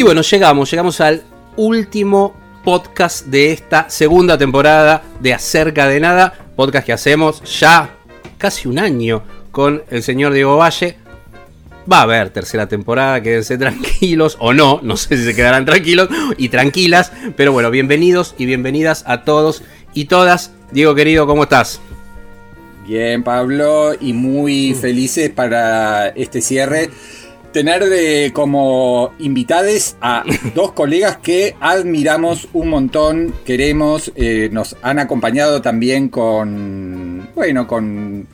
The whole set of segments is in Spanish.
Y bueno, llegamos, llegamos al último podcast de esta segunda temporada de Acerca de Nada, podcast que hacemos ya casi un año con el señor Diego Valle. Va a haber tercera temporada, quédense tranquilos o no, no sé si se quedarán tranquilos y tranquilas, pero bueno, bienvenidos y bienvenidas a todos y todas. Diego querido, ¿cómo estás? Bien, Pablo, y muy felices para este cierre. Tener de, como invitades a dos colegas que admiramos un montón, queremos, eh, nos han acompañado también con, bueno, con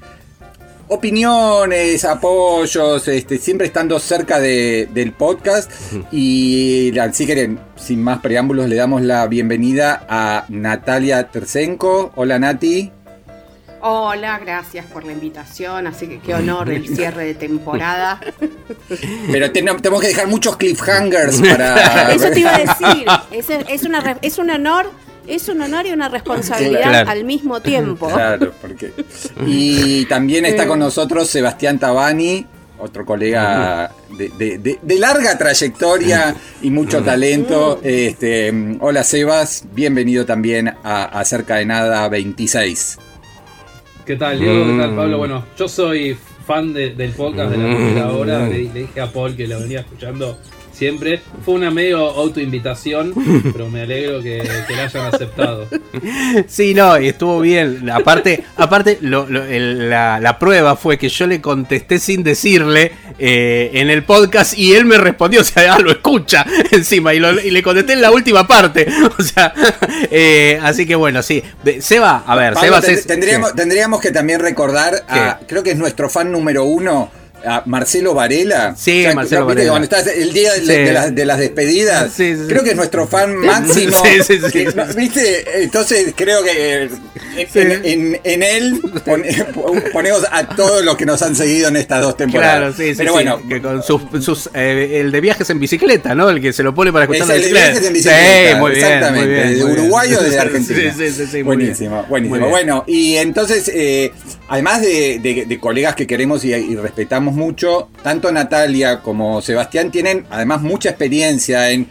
opiniones, apoyos, este, siempre estando cerca de- del podcast. Y así que, sin más preámbulos, le damos la bienvenida a Natalia Tercenco. Hola Nati. Hola, gracias por la invitación, así que qué honor el cierre de temporada. Pero ten- tenemos que dejar muchos cliffhangers para. Eso te iba a decir, es, es, una, es un honor, es un honor y una responsabilidad Claro. al mismo tiempo. Claro, porque. Y también está con nosotros Sebastián Tabani, otro colega de, de- de- de larga trayectoria y mucho talento. Este, hola Sebas, bienvenido también a Acerca de Nada 26. ¿Qué tal, Diego? ¿Qué tal, Mm. Pablo? Bueno, yo soy fan de- del podcast de la Mm. primera hora. Le, le dije a Paul que lo venía escuchando siempre. Fue una medio autoinvitación, pero me alegro que, que la hayan aceptado. Sí, no, y estuvo bien. Aparte, aparte lo- lo- el- la, la prueba fue que yo le contesté sin decirle eh, en el podcast y él me respondió, o sea, ah, lo escucha encima y, lo- y le contesté en la última parte. O sea, eh, así que bueno, sí. De- Seba, a ver, Pablo, Sebas ten- es... tendríamos, sí. tendríamos que también recordar a, creo que es nuestro fan número uno, a Marcelo Varela. Sí, Marcelo Varela. Cuando estás el día de, Sí. de las, de las despedidas, Sí, sí, sí. creo que es nuestro fan máximo. Sí, sí, sí, que-. ¿Viste? Entonces creo que en, Sí. en- en- él pone- ponemos a todos los que nos han seguido en estas dos temporadas. Claro, sí, sí, Pero bueno, que con sus, sus, eh, el de viajes en bicicleta, ¿no? El que se lo pone para escuchar Es la el de viajes en bicicleta, Sí, muy bien, exactamente, muy bien, de muy bien. Uruguay o de Argentina. Sí, sí, sí, buenísimo, buenísimo. Bueno, y entonces, eh, además de, de- de colegas que queremos y, y respetamos mucho, tanto Natalia como Sebastián tienen además mucha experiencia en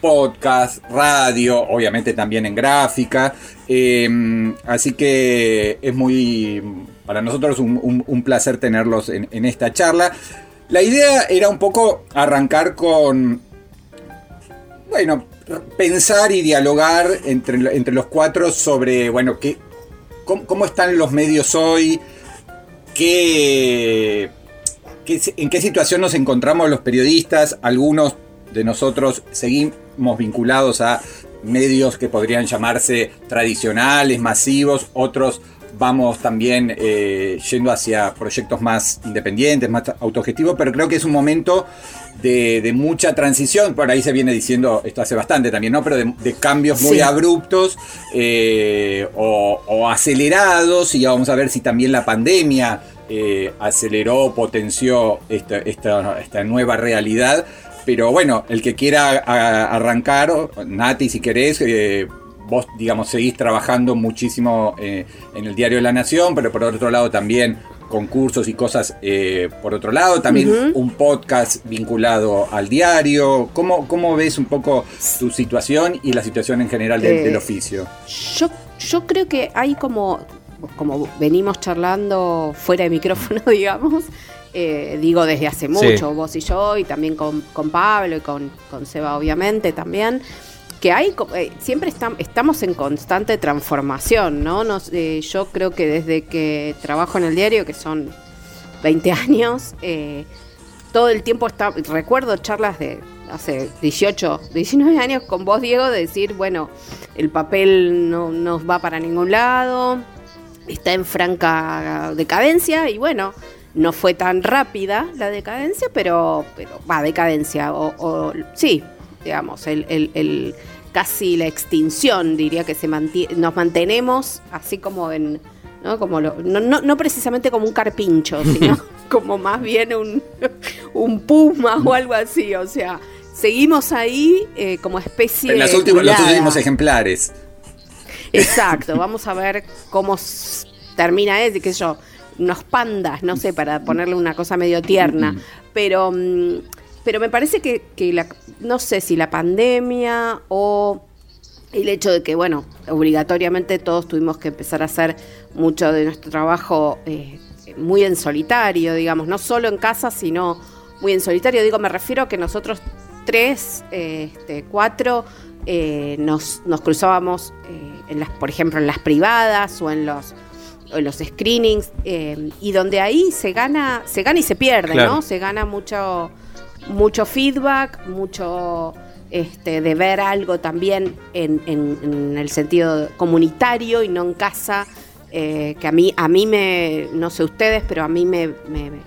podcast, radio, obviamente también en gráfica. eh, así que es muy, para nosotros un, placer tenerlos en, en esta charla. La idea era un poco arrancar con bueno, pensar y dialogar entre, entre los cuatro sobre, bueno, qué, cómo, cómo están los medios hoy, qué, en qué situación nos encontramos los periodistas, algunos de nosotros seguimos vinculados a medios que podrían llamarse tradicionales, masivos, otros vamos también eh, yendo hacia proyectos más independientes, más autogestivos, pero creo que es un momento de, de mucha transición, por ahí se viene diciendo, esto hace bastante también, ¿no? Pero de, de cambios muy Sí. abruptos eh, o, o acelerados, y ya vamos a ver si también la pandemia eh, aceleró, potenció esta, esta, esta nueva realidad. Pero bueno, el que quiera a- arrancar, Nati, si querés, eh, vos, digamos, seguís trabajando muchísimo eh, en el Diario de la Nación, pero por otro lado también concursos y cosas eh, por otro lado, también un podcast vinculado al diario. ¿Cómo, ¿Cómo ves un poco tu situación y la situación en general del, Eh, del oficio? Yo, yo creo que hay como, como venimos charlando fuera de micrófono, digamos, eh, digo desde hace mucho, vos y yo, y también con, con Pablo y con, con Seba, obviamente, también, que hay, eh, siempre estam- estamos en constante transformación, ¿no? Nos- eh, yo creo que desde que trabajo en el diario, que son 20 años, eh, todo el tiempo está, recuerdo charlas de hace 18, 19 años con vos, Diego, de decir, bueno, el papel no nos va para ningún lado, está en franca decadencia y bueno, no fue tan rápida la decadencia, pero, pero va, decadencia, o, o- sí, digamos, el, el- el- casi la extinción, diría que se mantie- nos mantenemos así como en, ¿no? Como lo- no, no, no precisamente como un carpincho, sino como más bien un, un puma o algo así, o sea, seguimos ahí eh, como especie En las últimas, los últimos ejemplares. Exacto, vamos a ver cómo termina ese, qué sé yo, unos pandas, no sé, para ponerle una cosa medio tierna. Pero, mm, pero me parece que, que la, no sé si la pandemia o el hecho de que, bueno, obligatoriamente todos tuvimos que empezar a hacer mucho de nuestro trabajo eh, muy en solitario, digamos, no solo en casa, sino muy en solitario. Digo, me refiero a que nosotros tres, eh, este, cuatro, eh, nos, nos cruzábamos, eh, en las, por ejemplo, en las privadas o en los o en los screenings eh, y donde ahí se gana se gana y se pierde Claro. no se gana mucho mucho feedback mucho este, de ver algo también en, en- en el sentido comunitario y no en casa eh, que a mí a mí me no sé ustedes pero a mí me, me- me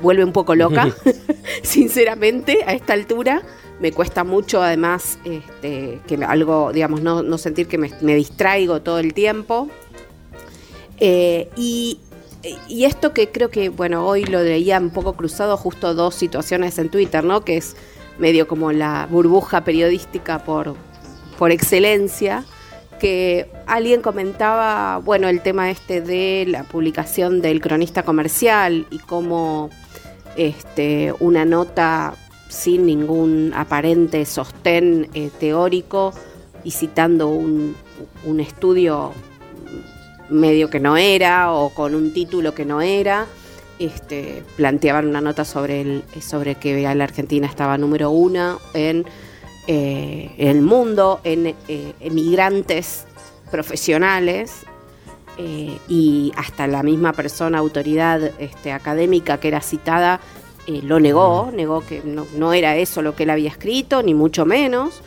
vuelve un poco loca sinceramente a esta altura me cuesta mucho además este, que algo digamos no, no sentir que me, me distraigo todo el tiempo eh, y, y esto que creo que, bueno, hoy lo leía un poco cruzado, justo dos situaciones en Twitter, ¿no? Que es medio como la burbuja periodística por, por excelencia, que alguien comentaba, bueno, el tema este de la publicación del cronista comercial y cómo este, una nota sin ningún aparente sostén eh, teórico y citando un, un estudio medio que no era o con un título que no era. Este, planteaban una nota sobre, el, sobre que la Argentina estaba número uno en eh, el mundo, en eh, emigrantes profesionales. y hasta la misma persona, autoridad este, académica que era citada, eh, lo negó, negó que no, no era eso lo que él había escrito, ni mucho menos.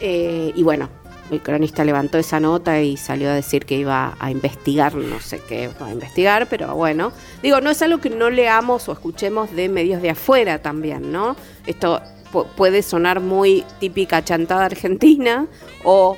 Eh, y bueno, el cronista levantó esa nota y salió a decir que iba a investigar, no sé qué va a investigar, pero bueno, digo, no es algo que no leamos o escuchemos de medios de afuera también, ¿no? Esto pu- puede sonar muy típica chantada argentina o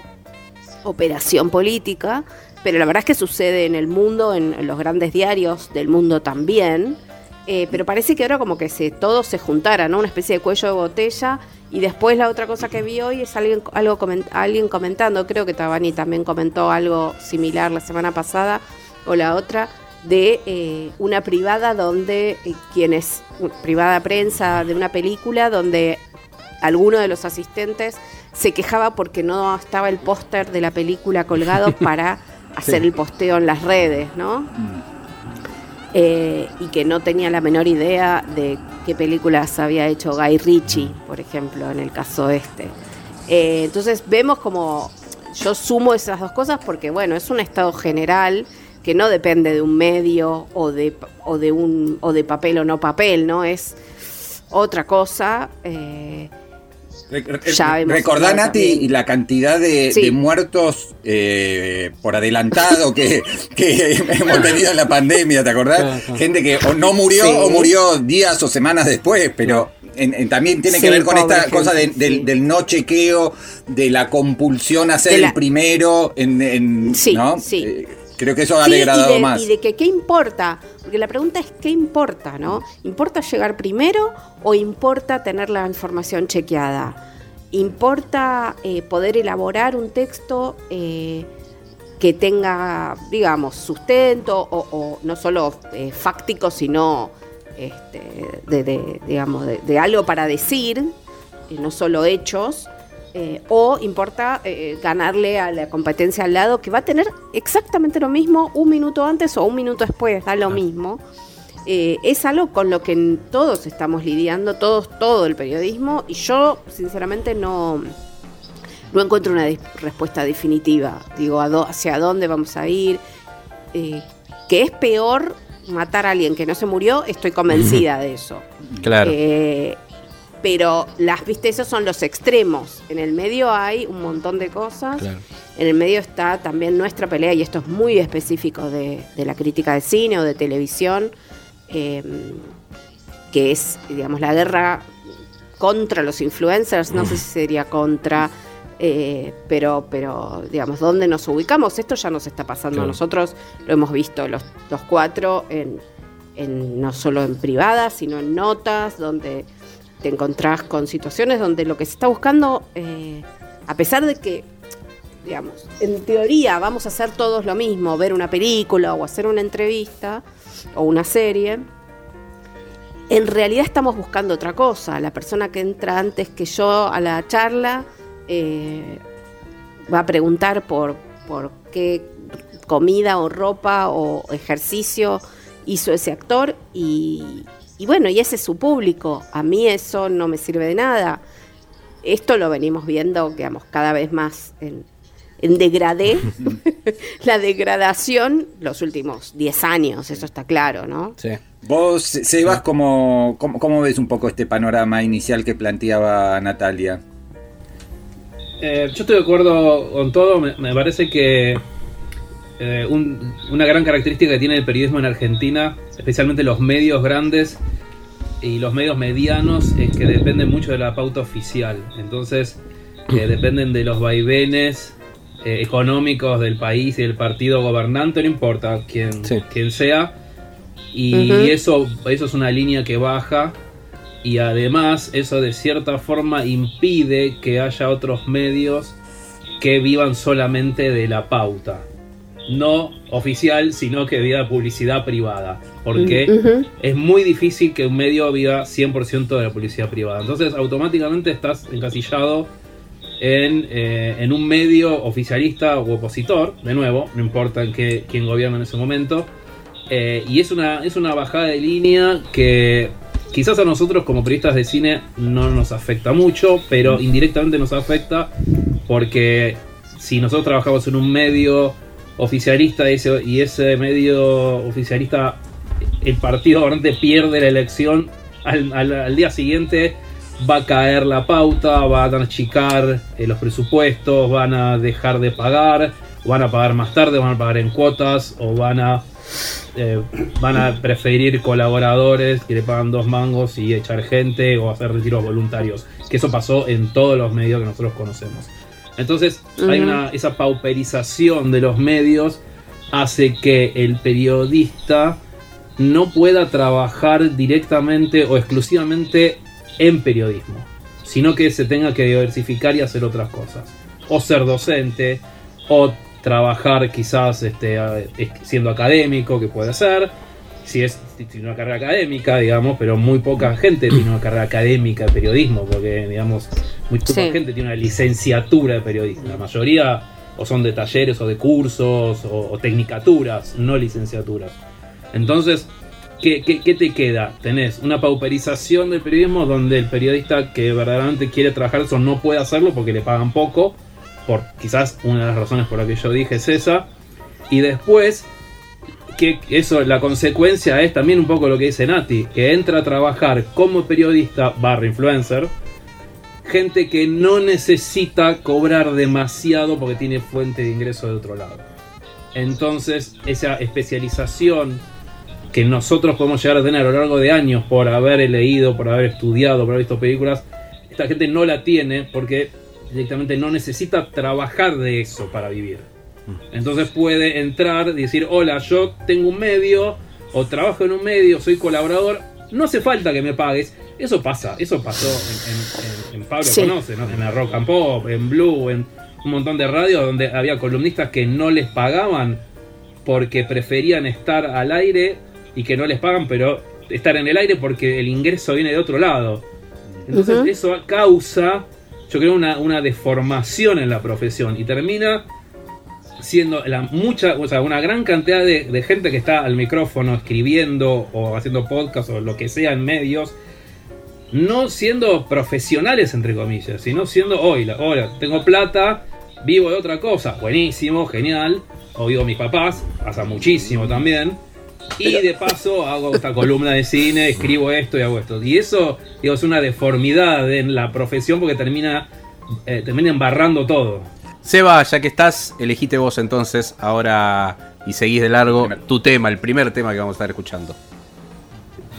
operación política, pero la verdad es que sucede en el mundo, en los grandes diarios del mundo también. Eh, pero parece que ahora como que se, todo se juntara, ¿no? Una especie de cuello de botella. Y después la otra cosa que vi hoy es alguien, algo comen- alguien comentando, creo que Tabani también comentó algo similar la semana pasada o la otra, de eh, una privada donde eh, quienes, privada prensa de una película donde alguno de los asistentes se quejaba porque no estaba el póster de la película colgado para hacer el posteo en las redes, ¿no? Eh, y que no tenía la menor idea de qué películas había hecho Guy Ritchie, por ejemplo, en el caso este. Eh, entonces vemos como yo sumo esas dos cosas porque, bueno, es un estado general que no depende de un medio o de, o de, un, o de papel o no papel, ¿no? Es otra cosa. eh, Ya Recordá, Nati, también. la cantidad de, Sí. de muertos eh, por adelantado que, que hemos tenido en la pandemia, ¿te acordás? Claro, claro. Gente que o no murió Sí. o murió días o semanas después, pero en- en- también tiene que Sí, ver con esta cosa de- gente, del, sí. del no chequeo, de la compulsión a ser la- el primero, en, en- Sí, ¿no? sí. Eh, creo que eso ha Sí, degradado y de, más. Y de que qué importa, porque la pregunta es qué importa, ¿no? ¿Importa llegar primero o importa tener la información chequeada? ¿Importa eh, poder elaborar un texto eh, que tenga, digamos, sustento o, o no solo eh, fáctico, sino este, de, de, digamos, de, de algo para decir, no solo hechos? Eh, o importa eh, ganarle a la competencia al lado que va a tener exactamente lo mismo un minuto antes o un minuto después, da lo mismo. Eh, es algo con lo que todos estamos lidiando, todos, todo el periodismo, y yo sinceramente no, no encuentro una respuesta definitiva. Digo, ¿a dó- ¿hacia dónde vamos a ir? Que es peor matar a alguien que no se murió, estoy convencida de eso. Claro. Eh, pero las, viste, esos son los extremos. En el medio hay un montón de cosas. Claro. En el medio está también nuestra pelea, y esto es muy específico de, de la crítica de cine o de televisión, eh, que es, digamos, la guerra contra los influencers, no sé si sería contra, eh, pero, pero digamos, ¿dónde nos ubicamos? Esto ya nos está pasando a Claro. nosotros, lo hemos visto los, los cuatro, en, en- no solo en privadas, sino en notas, donde te encontrás con situaciones donde lo que se está buscando, eh, a pesar de que, digamos, en teoría vamos a hacer todos lo mismo, ver una película o hacer una entrevista o una serie, en realidad estamos buscando otra cosa. La persona que entra antes que yo a la charla eh, va a preguntar por, por qué comida o ropa o ejercicio hizo ese actor y, y bueno, y ese es su público. A mí eso no me sirve de nada. Esto lo venimos viendo, digamos, cada vez más en, en degradé, la degradación los últimos 10 años, eso está claro, ¿no? Sí. Vos, Sebas, ¿cómo, cómo, cómo ves un poco este panorama inicial que planteaba Natalia? Eh, yo estoy de acuerdo con todo. Me, me parece que eh, un- una gran característica que tiene el periodismo en Argentina, especialmente los medios grandes y los medios medianos, es que dependen mucho de la pauta oficial. Entonces, eh, dependen de los vaivenes eh, económicos del país y del partido gobernante, no importa quién, Sí. quién sea. Y eso, eso es una línea que baja y además eso de cierta forma impide que haya otros medios que vivan solamente de la pauta. No oficial, sino que viva publicidad privada. Porque Ujú. es muy difícil que un medio viva 100% de la publicidad privada. Entonces automáticamente estás encasillado en, eh, en un medio oficialista o opositor, de nuevo, no importa en qué, quién gobierna en ese momento. Eh, y es una, es una bajada de línea que quizás a nosotros como periodistas de cine no nos afecta mucho, pero indirectamente nos afecta porque si nosotros trabajamos en un medio oficialista y ese, y ese medio oficialista, el partido gobernante pierde la elección, al, al- al día siguiente va a caer la pauta, van a achicar eh, los presupuestos, van a dejar de pagar, van a pagar más tarde, van a pagar en cuotas o van a eh, van a preferir colaboradores que le pagan dos mangos y echar gente o hacer retiros voluntarios. Que eso pasó en todos los medios que nosotros conocemos. Entonces, hay una, esa pauperización de los medios hace que el periodista no pueda trabajar directamente o exclusivamente en periodismo, sino que se tenga que diversificar y hacer otras cosas. O ser docente, o trabajar quizás este, siendo académico, que puede ser, si es tiene una carrera académica, digamos, pero muy poca gente tiene una carrera académica de periodismo, porque, digamos, muy poca Sí. gente tiene una licenciatura de periodismo. La mayoría o son de talleres o de cursos o, o tecnicaturas, no licenciaturas. Entonces, ¿qué, qué, qué te queda? Tenés una pauperización del periodismo donde el periodista que verdaderamente quiere trabajar eso no puede hacerlo porque le pagan poco, por quizás una de las razones por las que yo dije es esa. Y después, que eso, la consecuencia es también un poco lo que dice Nati, que entra a trabajar como periodista barra influencer, gente que no necesita cobrar demasiado porque tiene fuente de ingreso de otro lado. Entonces, esa especialización que nosotros podemos llegar a tener a lo largo de años por haber leído, por haber estudiado, por haber visto películas, esta gente no la tiene porque directamente no necesita trabajar de eso para vivir. Entonces puede entrar y decir, hola, yo tengo un medio, o trabajo en un medio, soy colaborador, no hace falta que me pagues. Eso pasa, eso pasó en, en- en- en Pablo Sí. Conoce, ¿no? en la Rock and Pop, en Blue, en un montón de radios donde había columnistas que no les pagaban porque preferían estar al aire y que no les pagan, pero estar en el aire porque el ingreso viene de otro lado. Entonces eso causa, yo creo, una, una deformación en la profesión y termina siendo la mucha, o sea, una gran cantidad de, de gente que está al micrófono escribiendo o haciendo podcast o lo que sea en medios, no siendo profesionales entre comillas, sino siendo hoy, hola, tengo plata, vivo de otra cosa, buenísimo, genial, o vivo mis papás, pasa muchísimo también. Y de paso hago esta columna de cine, escribo esto y hago esto. Y eso, digo, es una deformidad en la profesión porque termina, eh, termina embarrando todo. Seba, ya que estás, elegiste vos entonces ahora y seguís de largo tu tema, el primer tema que vamos a estar escuchando.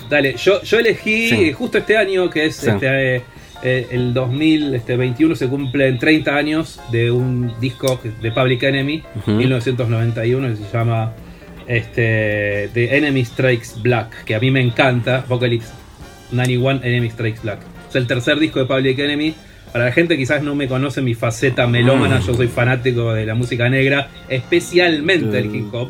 Dale, yo, yo elegí Sí. justo este año, que es Sí. este, eh, eh, el 2021 se cumplen 30 años de un disco de Public Enemy, Ujú. 1991, que se llama este, The Enemy Strikes Black, que a mí me encanta, Apocalypse 91 Enemy Strikes Black. Es el tercer disco de Public Enemy. Para la gente que quizás no me conoce mi faceta melómana, yo soy fanático de la música negra, especialmente del hip hop.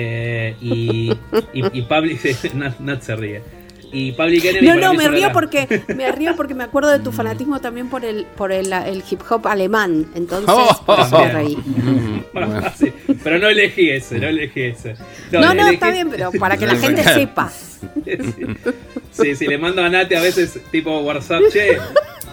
Eh, y, y, y Public, Nat, Nat se ríe. Y Public Enemy No, no, me río la- porque me río porque me acuerdo de tu fanatismo también por el por el, el hip hop alemán. Entonces, Oh, por eso me reí. Bueno. Sí, pero no elegí ese, no elegí ese. No, no, elegí- está bien, pero para que la gente sepa. Sí, sí, le mando a Nati a veces tipo WhatsApp, che,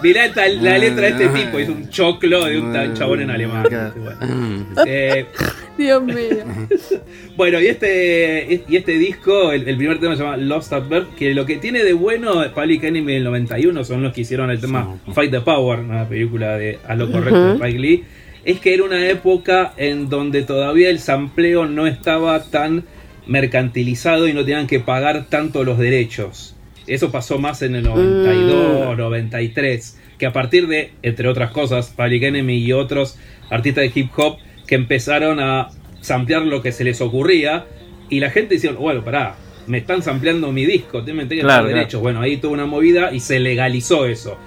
mirá esta- la letra de este tipo, es un choclo de un chabón en alemán. Bueno, Eh, Dios mío. bueno, y este, y este disco, el, el primer tema se llama Lost at Birth, que lo que tiene de bueno Public Enemy del 91 son los que hicieron el tema Fight the Power, una película de a lo correcto de Spike Lee, es que era una época en donde todavía el sampleo no estaba tan mercantilizado y no tenían que pagar tanto los derechos. Eso pasó más en el 92, 93, que a partir de, entre otras cosas, Public Enemy y otros artistas de hip hop que empezaron a samplear lo que se les ocurría y la gente decía, bueno, pará, me están sampleando mi disco, me tengo que Claro, claro. derechos. Bueno, ahí tuvo una movida y se legalizó eso.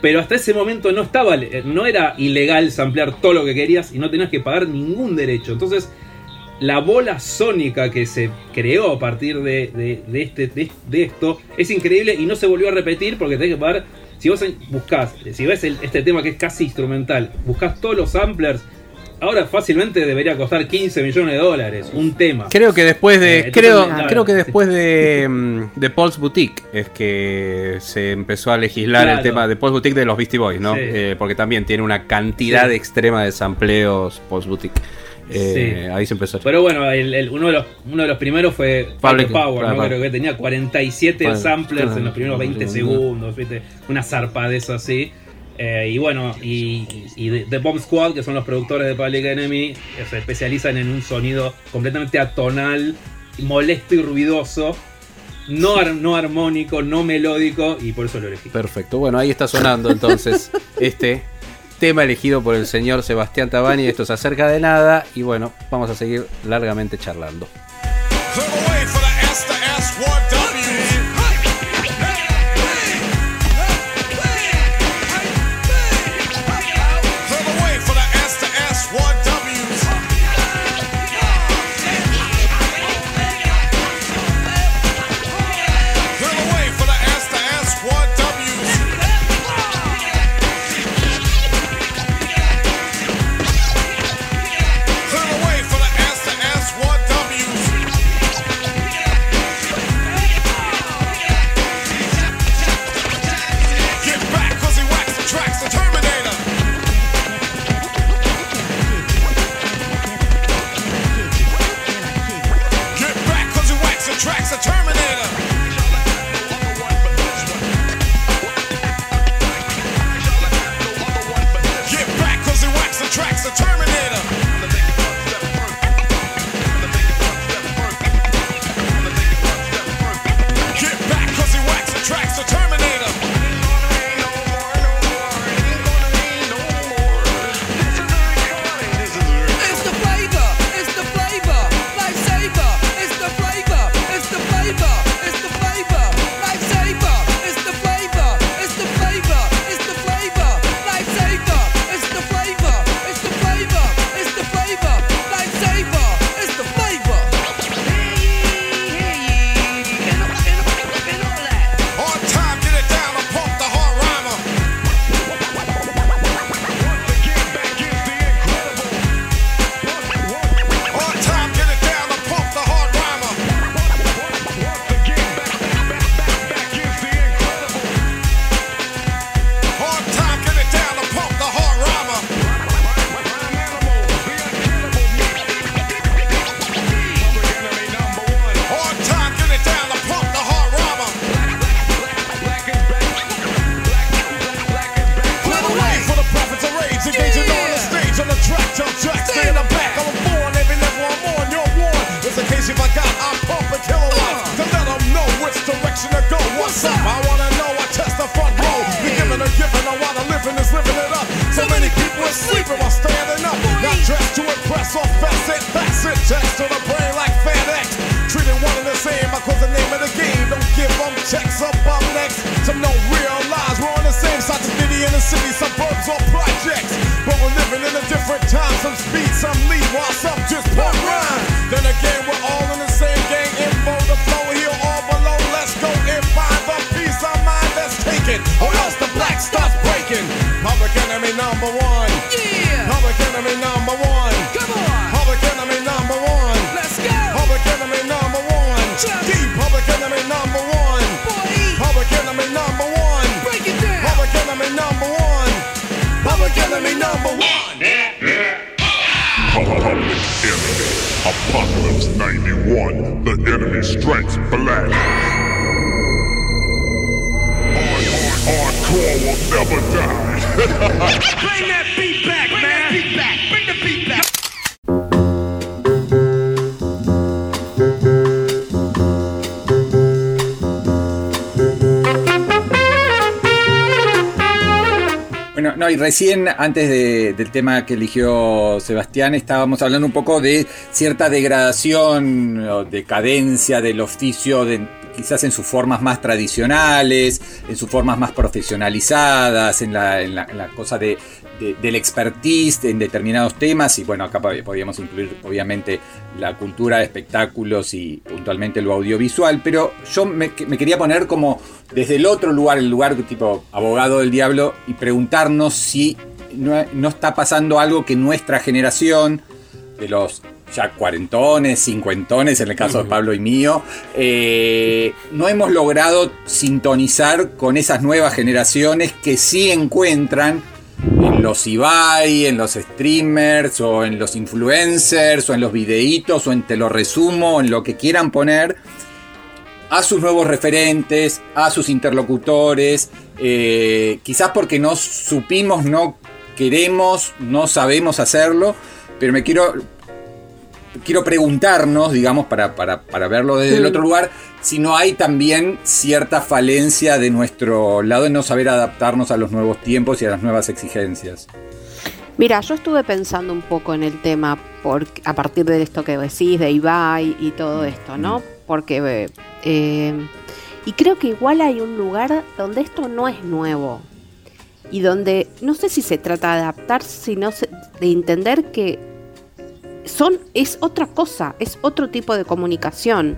Pero hasta ese momento no estaba, no era ilegal samplear todo lo que querías y no tenías que pagar ningún derecho. Entonces, la bola sónica que se creó a partir de, de- de este, de, de esto es increíble y no se volvió a repetir porque tenés que pagar. Si vos buscás, si ves el- este tema que es casi instrumental, buscás todos los samplers, ahora fácilmente debería costar 15 millones de dólares un tema. Creo que después de. Eh, creo, creo que después de, mm, de Paul's Boutique es que se empezó a legislar el tema de Paul's Boutique de los Beastie Boys, ¿no? Sí. Eh, porque también tiene una cantidad Sí. extrema de sampleos Paul's Boutique. Eh, Sí. Ahí se empezó. Pero bueno, el- el- uno, de los, uno de los primeros fue Public- Public Power, ¿no? Creo que tenía 47 Bueno, samplers en los primeros 20 segundos, ¿viste? Una zarpadez así. Eh, y bueno, y, y The- Bomb Squad, que son los productores de Public Enemy, eh, se especializan en un sonido completamente atonal, molesto y ruidoso, no, ar- no armónico, no melódico, y por eso lo elegí. Perfecto. Bueno, ahí está sonando entonces este tema elegido por el señor Sebastián Tabani. Esto es acerca de nada. Y bueno, vamos a seguir largamente charlando. Recién antes de- del tema que eligió Sebastián, estábamos hablando un poco de cierta degradación o decadencia del oficio, de, quizás en sus formas más tradicionales, en sus formas más profesionalizadas, en la, en la- cosa de, de- del expertise en determinados temas. Y bueno, acá pod- podríamos incluir obviamente la cultura espectáculos y puntualmente lo audiovisual, pero yo me, quería poner como desde el otro lugar, el lugar tipo abogado del diablo, y preguntarnos si no está pasando algo que nuestra generación, de los ya cuarentones, cincuentones, en el caso de Pablo y mío, eh, no hemos logrado sintonizar con esas nuevas generaciones que sí encuentran en los Ibai, en los streamers, o en los influencers, o en los videitos, o en te lo resumo, en lo que quieran poner, a sus nuevos referentes, a sus interlocutores, eh, quizás porque no supimos, no queremos, no sabemos hacerlo, pero me quiero, quiero preguntarnos, digamos, para, para, para verlo desde el otro lugar, si no hay también cierta falencia de nuestro lado de no saber adaptarnos a los nuevos tiempos y a las nuevas exigencias. Mira, yo estuve pensando un poco en el tema por, a partir de esto que decís, de Ibai y todo esto, ¿no? Porque. eh, y creo que igual hay un lugar donde esto no es nuevo. Y donde no sé si se trata de adaptarse, sino de entender que son, es otra cosa, es otro tipo de comunicación.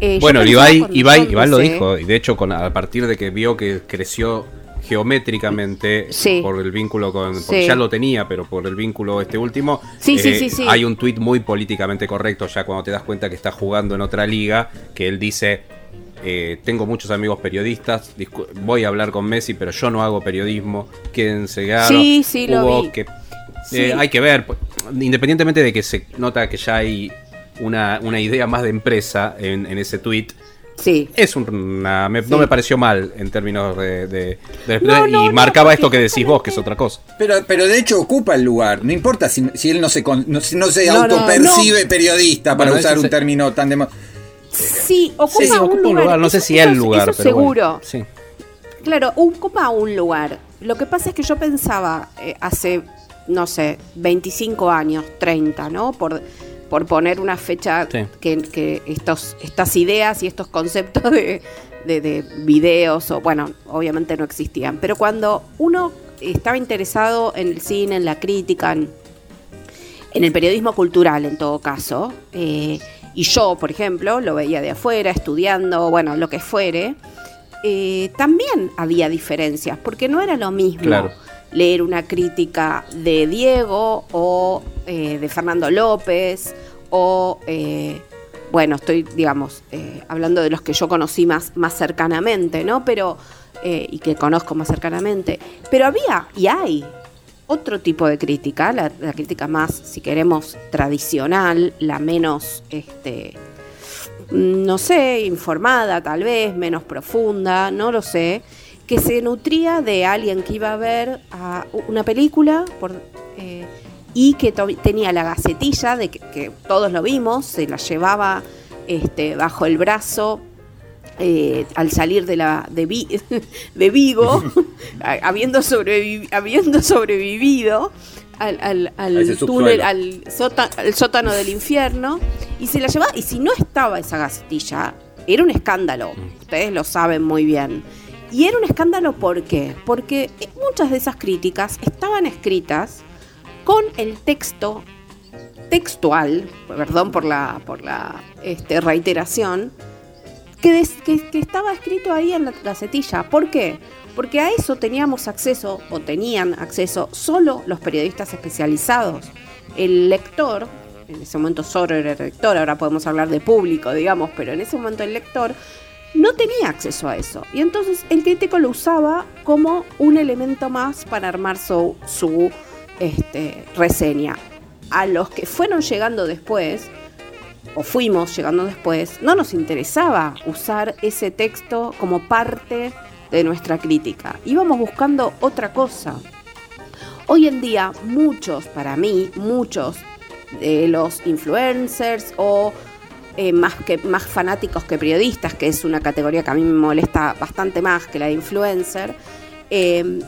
Eh, Bueno, Ibai, Ibai, Ibai lo dijo, y de hecho con, a partir de que vio que creció geométricamente Sí. por el vínculo con... porque Sí. ya lo tenía, pero por el vínculo este último, eh, Sí, sí, sí, sí. hay un tuit muy políticamente correcto ya cuando te das cuenta que está jugando en otra liga, que él dice, eh, tengo muchos amigos periodistas, voy a hablar con Messi, pero yo no hago periodismo, quédense claro. Sí, sí, lo vi. que eh, hay que ver, independientemente de que se nota que ya hay una, una idea más de empresa en, en ese tweet, Sí. es una. me- No me pareció mal en términos de. de- de- No, no, y no, marcaba esto que decís vos, que es otra cosa. Pero, pero de hecho ocupa el lugar, no importa si, si él no se, con- no, si no se No, no, autopercibe periodista, para Bueno, usar un se- término tan de... Sí, ocupa, Sí, un, ocupa lugar. No sé si eso- el lugar, eso pero bueno, seguro. sí. Claro, ocupa un lugar. Lo que pasa es que yo pensaba eh, hace, no sé, 25 años, 30, ¿no? Por, por poner una fecha Sí. que, que estos, estas ideas y estos conceptos de, de, de videos, o bueno, obviamente no existían. Pero cuando uno estaba interesado en el cine, en la crítica, en, en el periodismo cultural en todo caso, eh, y yo, por ejemplo, lo veía de afuera, estudiando, bueno, lo que fuere, eh, también había diferencias, porque no era lo mismo Claro. Leer una crítica de Diego o eh, de Fernando López o, eh, bueno, estoy, digamos, eh, hablando de los que yo conocí más, más cercanamente, ¿no? Pero, eh, y que conozco más cercanamente, pero había y hay otro tipo de crítica, la, la crítica más, si queremos, tradicional, la menos, este, no sé, informada tal vez, menos profunda, no lo sé, que se nutría de alguien que iba a ver a una película por, eh, y que tenía la gacetilla de que, que todos lo vimos, se la llevaba este, bajo el brazo eh, al salir de la de, Vi- de Vigo, habiendo, sobrevi- habiendo sobrevivido al, túnel, al, al sótano del infierno y se la llevaba. Y si no estaba esa gacetilla, era un escándalo. Ustedes lo saben muy bien. Y era un escándalo ¿por qué? Porque muchas de esas críticas estaban escritas con el texto textual, perdón por la, por la este, reiteración, que, que estaba escrito ahí en la gacetilla. ¿Por qué? Porque a eso teníamos acceso, o tenían acceso, solo los periodistas especializados. El lector, en ese momento solo era el lector, ahora podemos hablar de público, digamos, pero en ese momento el lector no tenía acceso a eso. Y entonces el crítico lo usaba como un elemento más para armar su, su este, reseña. A los que fueron llegando después, o fuimos llegando después, no nos interesaba usar ese texto como parte de nuestra crítica. Íbamos buscando otra cosa. Hoy en día, muchos, para mí, muchos de los influencers o eh, más, que, más fanáticos que periodistas, que es una categoría que a mí me molesta bastante más que la de influencer, eh,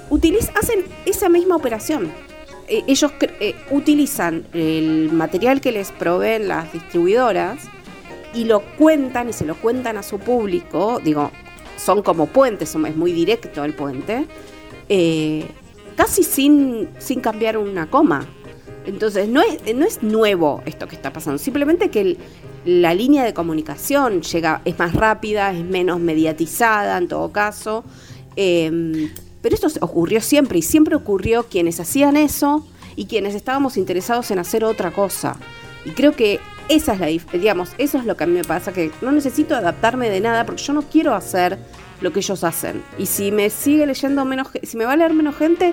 hacen esa misma operación. Eh, ellos eh, utilizan el material que les proveen las distribuidoras y lo cuentan y se lo cuentan a su público, digo, son como puentes, es muy directo el puente, casi sin, sin cambiar una coma. Entonces, no es, no es nuevo esto que está pasando, simplemente que el- la línea de comunicación llega, es más rápida, es menos mediatizada en todo caso. eh, pero esto ocurrió siempre y siempre ocurrió quienes hacían eso y quienes estábamos interesados en hacer otra cosa. Y creo que esa es la digamos, eso es lo que a mí me pasa, que no necesito adaptarme de nada porque yo no quiero hacer lo que ellos hacen. Y si me sigue leyendo menos, si me va a leer menos gente,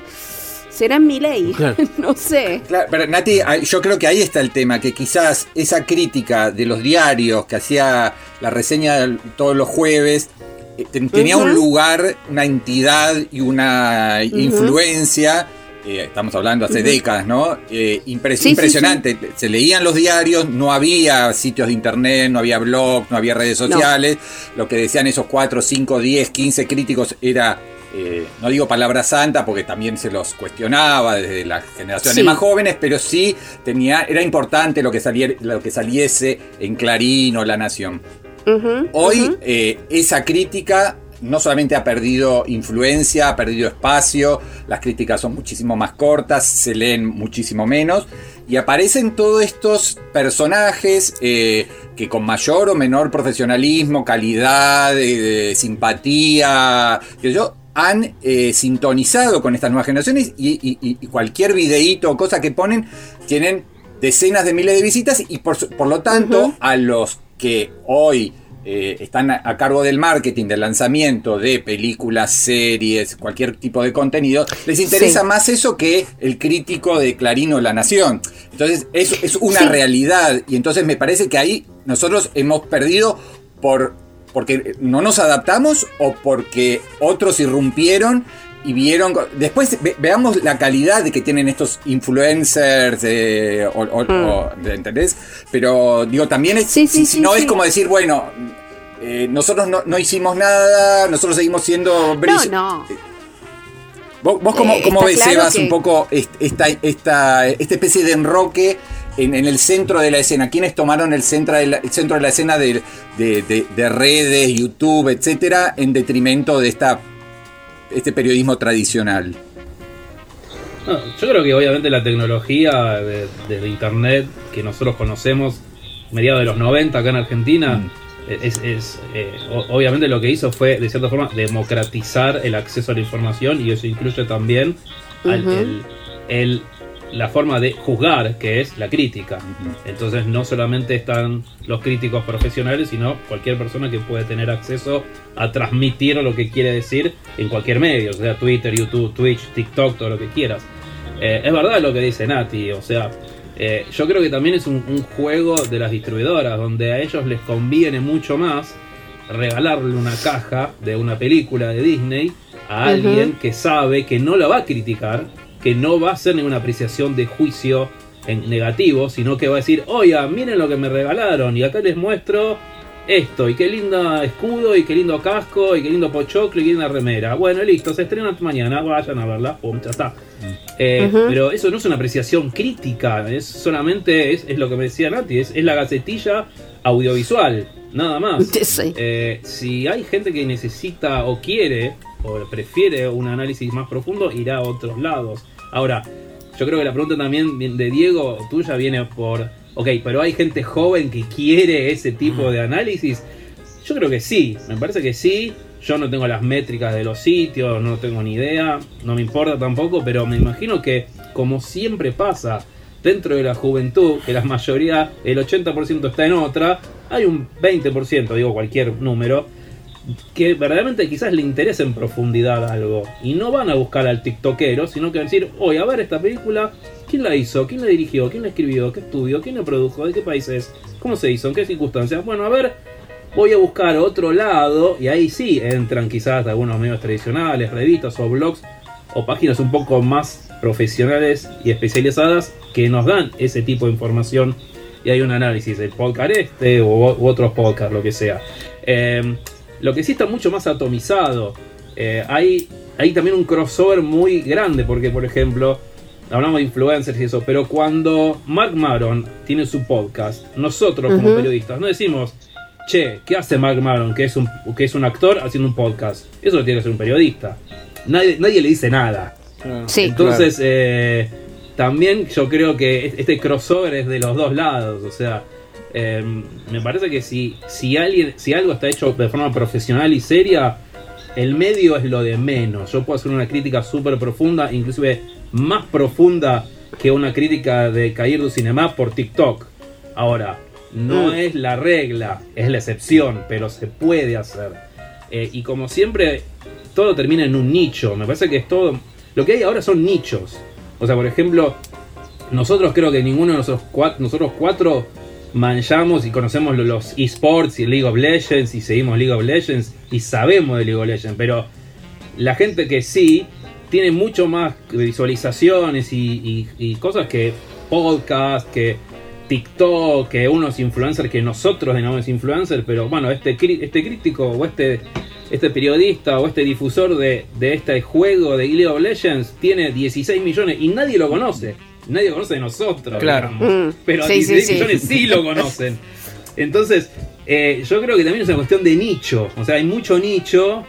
será en mi ley. Claro. no sé. Claro, pero Nati, yo creo que ahí está el tema, que quizás esa crítica de los diarios que hacía la reseña todos los jueves, eh, ten- tenía un lugar, una entidad y una influencia. eh, estamos hablando hace décadas, ¿no? Eh, impre- Sí, sí, impresionante. Se leían los diarios, no había sitios de internet, no había blogs, no había redes No. sociales. Lo que decían esos 4, 5, 10, 15 críticos era, eh, no digo palabra santa porque también se los cuestionaba desde las generaciones Sí. más jóvenes, pero sí tenía, era importante lo que, lo que saliese en Clarín o La Nación. Hoy eh, esa crítica no solamente ha perdido influencia, ha perdido espacio, las críticas son muchísimo más cortas, se leen muchísimo menos y aparecen todos estos personajes eh, que con mayor o menor profesionalismo, calidad, eh, simpatía, que yo han eh, sintonizado con estas nuevas generaciones y, y- y- y cualquier videíto o cosa que ponen tienen decenas de miles de visitas y por, por lo tanto a los que hoy eh, están a, a cargo del marketing, del lanzamiento de películas, series, cualquier tipo de contenido, les interesa Sí. más eso que el crítico de Clarín o La Nación. Entonces, eso es una Sí. realidad y entonces me parece que ahí nosotros hemos perdido por porque no nos adaptamos o porque otros irrumpieron y vieron. Después ve- veamos la calidad de que tienen estos influencers, eh, o, o- o- ¿entendés? Pero digo, también es. Sí, sí, si, sí, no es como decir, bueno, eh, nosotros no, no hicimos nada, nosotros seguimos siendo No, brill- no. ¿Vos, vos cómo, Eh, cómo ves, claro Sebas, que- un poco est- esta, esta, esta especie de enroque en, en el centro de la escena? ¿Quiénes tomaron el centro de la, el centro de la escena de, de- de- de redes, YouTube, etcétera, en detrimento de esta, este periodismo tradicional? No, yo creo que obviamente la tecnología de, de internet que nosotros conocemos, mediados de los 90 acá en Argentina, Mm. es, es, eh, obviamente lo que hizo fue de cierta forma democratizar el acceso a la información y eso incluye también al- el- el- la forma de juzgar, que es la crítica. Entonces no solamente están los críticos profesionales, sino cualquier persona que puede tener acceso a transmitir lo que quiere decir en cualquier medio, o sea, Twitter, YouTube, Twitch, TikTok, todo lo que quieras. Eh, es verdad lo que dice Nati, o sea, eh, yo creo que también es un, un juego de las distribuidoras, donde a ellos les conviene mucho más regalarle una caja de una película de Disney a alguien que sabe que no la va a criticar, que no va a hacer ninguna apreciación de juicio en negativo, sino que va a decir, oiga, miren lo que me regalaron y acá les muestro esto, y qué lindo escudo, y qué lindo casco, y qué lindo pochoclo, y qué linda remera. Bueno, listo, se estrena mañana, vayan a verla, pum, ya está. Eh, Ujú. Pero eso no es una apreciación crítica, es solamente, es, es lo que me decía Nati, es, es la gacetilla audiovisual, nada más. Sí. Eh, si hay gente que necesita o quiere o prefiere un análisis más profundo, irá a otros lados. Ahora, yo creo que la pregunta también de Diego, tuya, viene por, ok, pero hay gente joven que quiere ese tipo de análisis. Yo creo que sí, me parece que sí. Yo no tengo las métricas de los sitios, no tengo ni idea, no me importa tampoco, pero me imagino que, como siempre pasa dentro de la juventud, que la mayoría, el 80% está en otra, hay un 20%, digo cualquier número, que verdaderamente quizás le interesa en profundidad algo. Y no van a buscar al tiktokero, sino que decir, oye, a ver esta película, ¿quién la hizo? ¿Quién la dirigió? ¿Quién la escribió? ¿Qué estudió? ¿Quién la produjo? ¿De qué país es? ¿Cómo se hizo? ¿En qué circunstancias? Bueno, a ver, voy a buscar otro lado, y ahí sí entran quizás algunos medios tradicionales, revistas o blogs, o páginas un poco más profesionales y especializadas que nos dan ese tipo de información y hay un análisis del podcast este u, u otros podcasts, lo que sea. Eh, lo que sí está mucho más atomizado. eh, hay, hay también un crossover muy grande, porque por ejemplo, hablamos de influencers y eso, pero cuando Mark Maron tiene su podcast, nosotros como periodistas no decimos, che, ¿qué hace Mark Maron, que es un, que es un actor haciendo un podcast? Eso lo tiene que hacer un periodista. Nadie, nadie le dice nada. Sí. Entonces, eh, también yo creo que este crossover es de los dos lados. O sea, eh, me parece que si, si, alguien, si algo está hecho de forma profesional y seria, el medio es lo de menos. Yo puedo hacer una crítica súper profunda, inclusive más profunda que una crítica de Cair du Cinema por TikTok. Ahora, no Mm. es la regla, es la excepción, pero se puede hacer. Eh, y como siempre, todo termina en un nicho. Me parece que es todo. Lo que hay ahora son nichos. O sea, por ejemplo, nosotros creo que ninguno de nosotros cuatro, nosotros cuatro manchamos y conocemos lo- los esports y League of Legends y seguimos League of Legends y sabemos de League of Legends, pero la gente que sí tiene mucho más visualizaciones y, cosas que podcast, que TikTok, que unos influencers que nosotros denominamos influencers, pero bueno, este, este crítico o este, este periodista o este difusor de, de este juego de League of Legends tiene 16 millones y nadie lo conoce. Nadie lo conoce de nosotros. Claro. digamos. Mm. Pero a Sí, 16 sí, sí. millones sí lo conocen. Entonces, eh, yo creo que también es una cuestión de nicho. O sea, hay mucho nicho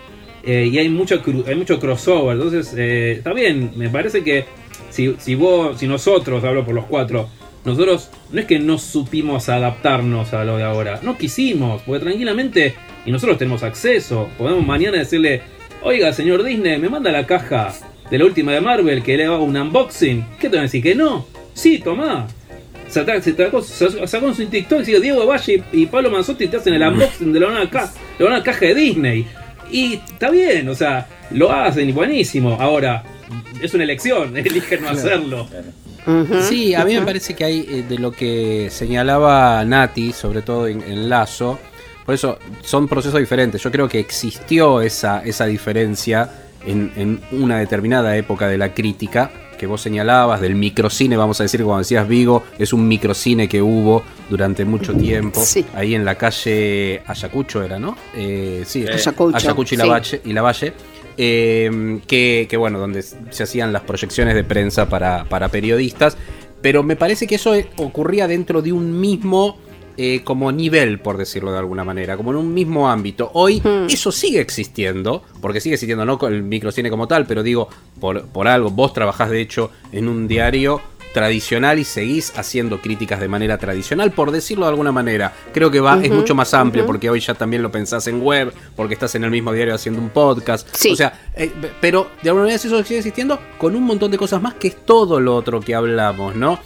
eh, y hay mucho, hay mucho crossover. Entonces, eh, está bien. Me parece que si, si vos, si nosotros, hablo por los cuatro, nosotros no es que no supimos adaptarnos a lo de ahora. No quisimos, porque tranquilamente, y nosotros tenemos acceso. Podemos mañana decirle, oiga, señor Disney, me manda la caja de la última de Marvel que le haga un unboxing. ¿Qué te van a decir? ¿Que no? Sí, tomá. Sacó en su TikTok y dice, Diego Valle y Pablo Manzotti te hacen el unboxing de la nueva, ca- de la nueva caja de Disney. Y está bien, o sea, lo hacen y buenísimo. Ahora, es una elección, eligen no hacerlo. Sí, a mí me parece que hay eh, de lo que señalaba Nati, sobre todo en, en Lazo. Por eso son procesos diferentes. Yo creo que existió esa, esa diferencia en, en una determinada época de la crítica que vos señalabas, del microcine, vamos a decir, cuando decías Vigo, es un microcine que hubo durante mucho tiempo. Sí. Ahí en la calle Ayacucho era, ¿no? Eh, sí, Ayacucho, Ayacucho y sí. Lavalle. Y Lavalle eh, que, que, bueno, donde se hacían las proyecciones de prensa para, para periodistas, pero me parece que eso eh, ocurría dentro de un mismo eh, como nivel, por decirlo de alguna manera, como en un mismo ámbito. Hoy Hmm. eso sigue existiendo, porque sigue existiendo no el microcine como tal, pero digo, por, por algo, vos trabajás de hecho en un diario tradicional y seguís haciendo críticas de manera tradicional, por decirlo de alguna manera. Creo que va, es mucho más amplio, porque hoy ya también lo pensás en web, porque estás en el mismo diario haciendo un podcast. Sí. O sea, eh, pero de alguna manera eso sigue existiendo con un montón de cosas más que es todo lo otro que hablamos, ¿no?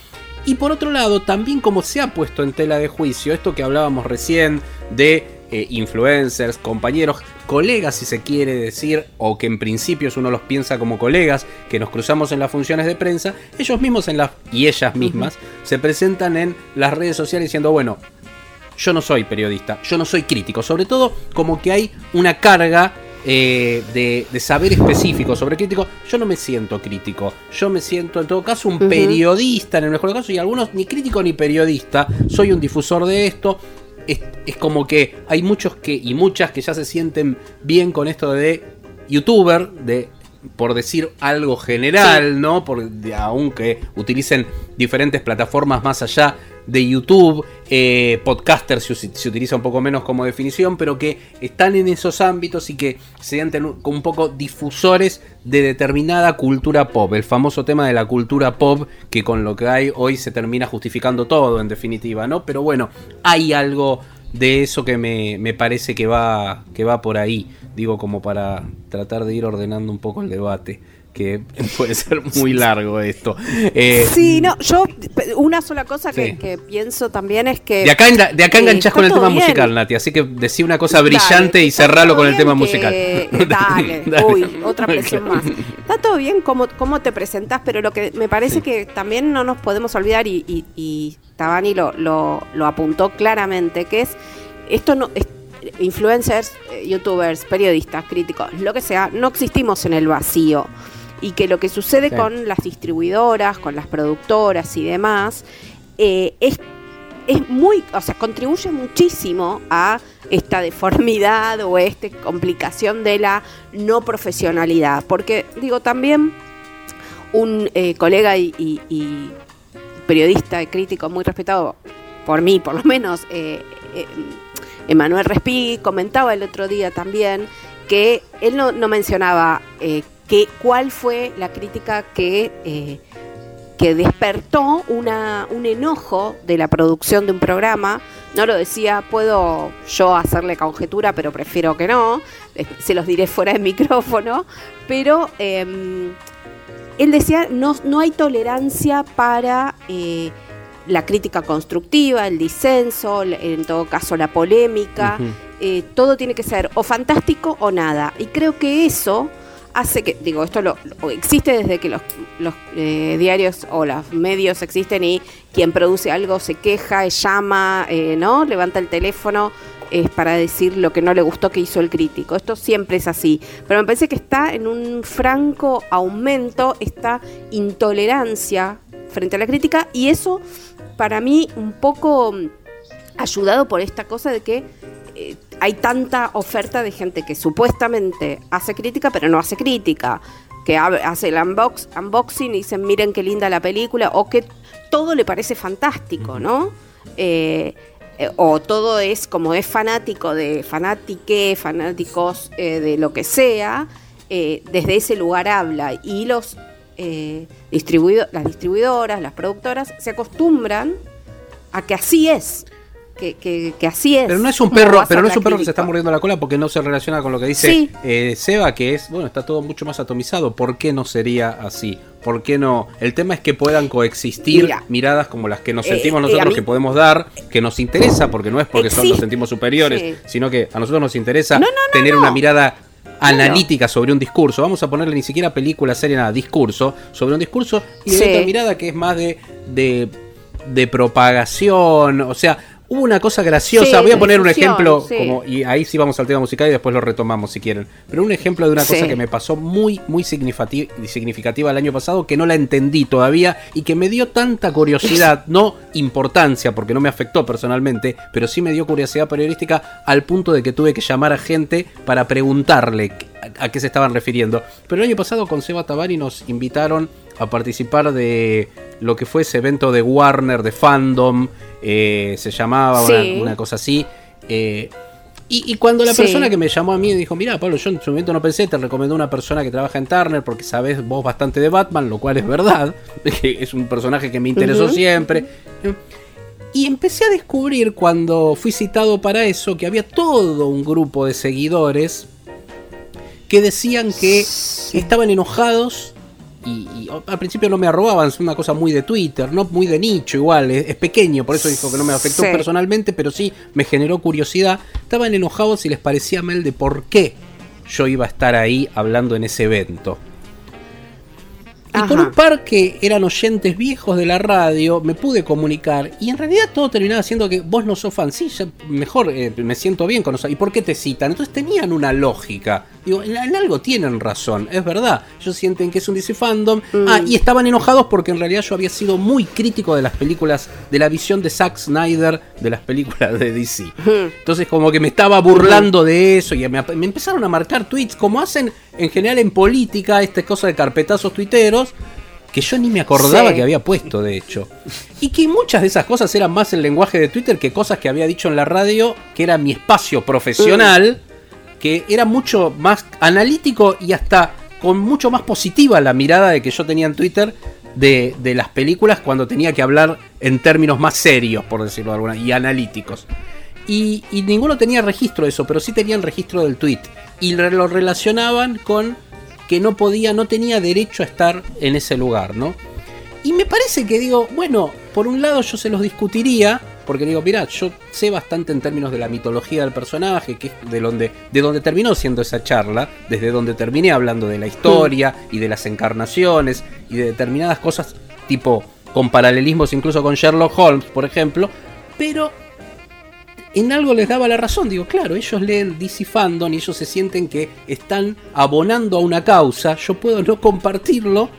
Y por otro lado, también como se ha puesto en tela de juicio, esto que hablábamos recién de eh, influencers, compañeros, colegas si se quiere decir, o que en principio uno los piensa como colegas, que nos cruzamos en las funciones de prensa, ellos mismos en las, y ellas mismas se presentan en las redes sociales diciendo, bueno, yo no soy periodista, yo no soy crítico, sobre todo como que hay una carga eh, de, de saber específico sobre crítico, yo no me siento crítico, yo me siento en todo caso un periodista en el mejor caso y algunos ni crítico ni periodista, soy un difusor de esto. es, es como que hay muchos que y muchas que ya se sienten bien con esto de youtuber, de por decir algo general, ¿no? Por, aunque utilicen diferentes plataformas más allá de YouTube, eh, se, utiliza un poco menos como definición, pero que están en esos ámbitos y que se sienten un- como un poco difusores de determinada cultura pop, el famoso tema de la cultura pop que con lo que hay hoy se termina justificando todo en definitiva, ¿no? Pero bueno, hay algo de eso que me, me parece que va, que va por ahí, digo como para tratar de ir ordenando un poco el debate, que puede ser muy largo esto. Eh, Sí, no, yo una sola cosa que, Sí. que pienso también es que... De acá, enga- de acá eh, enganchás con el tema bien. musical, Nati, así que decí una cosa Dale, brillante y cerralo con el tema que- musical. Dale, Dale. uy, otra presión más. Está todo bien cómo, cómo te presentás, pero lo que me parece que también no nos podemos olvidar, y, y, y Tabani lo, lo, lo apuntó claramente, que es, esto no... es- influencers, eh, youtubers, periodistas, críticos, lo que sea, no existimos en el vacío. Y que lo que sucede Sí. con las distribuidoras, con las productoras y demás, eh, es es muy, o sea, contribuye muchísimo a esta deformidad o esta complicación de la no profesionalidad. Porque, digo, también un eh, colega y, y- y periodista y crítico muy respetado por mí, por lo menos, eh, eh, Emanuel Respí, comentaba el otro día también que él no, no mencionaba eh, que, cuál fue la crítica que... eh, que despertó una, un enojo de la producción de un programa. No lo decía, puedo yo hacerle conjetura, pero prefiero que no. Eh, Se los diré fuera de micrófono. Pero eh, él decía, no, no hay tolerancia para eh, la crítica constructiva, el disenso, en todo caso la polémica. Eh, todo tiene que ser o fantástico o nada. Y creo que eso hace que, digo, esto lo, existe desde que los, eh, diarios o los medios existen y quien produce algo se queja, llama, eh, ¿no? Levanta el teléfono es para decir lo que no le gustó que hizo el crítico. Esto siempre es así. Pero me parece que está en un franco aumento esta intolerancia frente a la crítica y eso para mí un poco mm, ayudado por esta cosa de que eh, hay tanta oferta de gente que supuestamente hace crítica, pero no hace crítica. Que hace el unbox, unboxing y dicen, miren qué linda la película, o que todo le parece fantástico, ¿no? Eh, eh, o todo es como es fanático de fanatique, fanáticos de lo que sea, desde ese lugar habla. Y los distribuido- las distribuidoras, las productoras, se acostumbran a que así es. Que, que- que así es. Pero no es un perro, pero no es un perro que se está mordiendo la cola porque no se relaciona con lo que dice Sí. eh, Seba, que es, bueno, está todo mucho más atomizado. ¿Por qué no sería así? ¿Por qué no? El tema es que puedan coexistir Mira. miradas como las que nos Eh, sentimos eh, nosotros mí- que podemos dar, que nos interesa, porque no es porque son, nos sentimos superiores, Sí. sino que a nosotros nos interesa No, no, no, tener una mirada analítica sobre un discurso. Vamos a ponerle ni siquiera película, serie, nada, discurso, sobre un discurso y Sí. otra mirada que es más de, de, de propagación, o sea, hubo una cosa graciosa, Sí, voy a poner un ejemplo, sí. como, y ahí sí vamos al tema musical y después lo retomamos si quieren, pero un ejemplo de una cosa que me pasó muy, muy significativa el año pasado, que no la entendí todavía y que me dio tanta curiosidad, no importancia, porque no me afectó personalmente, pero sí me dio curiosidad periodística al punto de que tuve que llamar a gente para preguntarle a, a qué se estaban refiriendo. Pero el año pasado con Seba Tabari nos invitaron a participar de lo que fue ese evento de Warner, de Fandom, eh, se llamaba una- Sí. una, cosa así. eh, y, y cuando la Sí. persona que me llamó a mí dijo, mira Pablo, yo en su momento no pensé, te recomendó una persona que trabaja en Turner porque sabes vos bastante de Batman, lo cual es verdad, que es un personaje que me interesó siempre. Y empecé a descubrir cuando fui citado para eso que había todo un grupo de seguidores que decían que estaban enojados y, y al principio no me arrobaban, es una cosa muy de Twitter, no muy de nicho igual, es, es pequeño, por eso dijo que no me afectó Sí. personalmente, pero sí me generó curiosidad. Estaban enojados y les parecía mal de por qué yo iba a estar ahí hablando en ese evento. Y con Ajá. un par que eran oyentes viejos de la radio, me pude comunicar. Y en realidad todo terminaba siendo que vos no sos fan. Sí, mejor eh, me siento bien con eso. ¿Y por qué te citan? Entonces tenían una lógica Digo, en, en algo tienen razón, es verdad. Ellos sienten que es un DC fandom. Ah, y estaban enojados porque en realidad yo había sido muy crítico de las películas, de la visión de Zack Snyder de las películas de DC. Entonces como que me estaba burlando de eso y me, me empezaron a marcar tweets como hacen en general en política, esta cosa de carpetazos tuiteros, que yo ni me acordaba Sí. que había puesto, de hecho. Y que muchas de esas cosas eran más el lenguaje de Twitter que cosas que había dicho en la radio, que era mi espacio profesional, que era mucho más analítico y hasta con mucho más positiva la mirada de que yo tenía en Twitter de, de las películas cuando tenía que hablar en términos más serios, por decirlo de alguna, y analíticos. Y, y ninguno tenía registro de eso, pero sí tenían registro del tweet. Y lo relacionaban con que no podía, no tenía derecho a estar en ese lugar, ¿no? Y me parece que digo, bueno, por un lado yo se los discutiría, porque digo, mirá, yo sé bastante en términos de la mitología del personaje, que es de donde, de donde terminó siendo esa charla, desde donde terminé hablando de la historia y de las encarnaciones y de determinadas cosas, tipo con paralelismos incluso con Sherlock Holmes, por ejemplo, pero en algo les daba la razón. Digo, claro, ellos leen DC Fandom y ellos se sienten que están abonando a una causa. Yo puedo no compartirlo,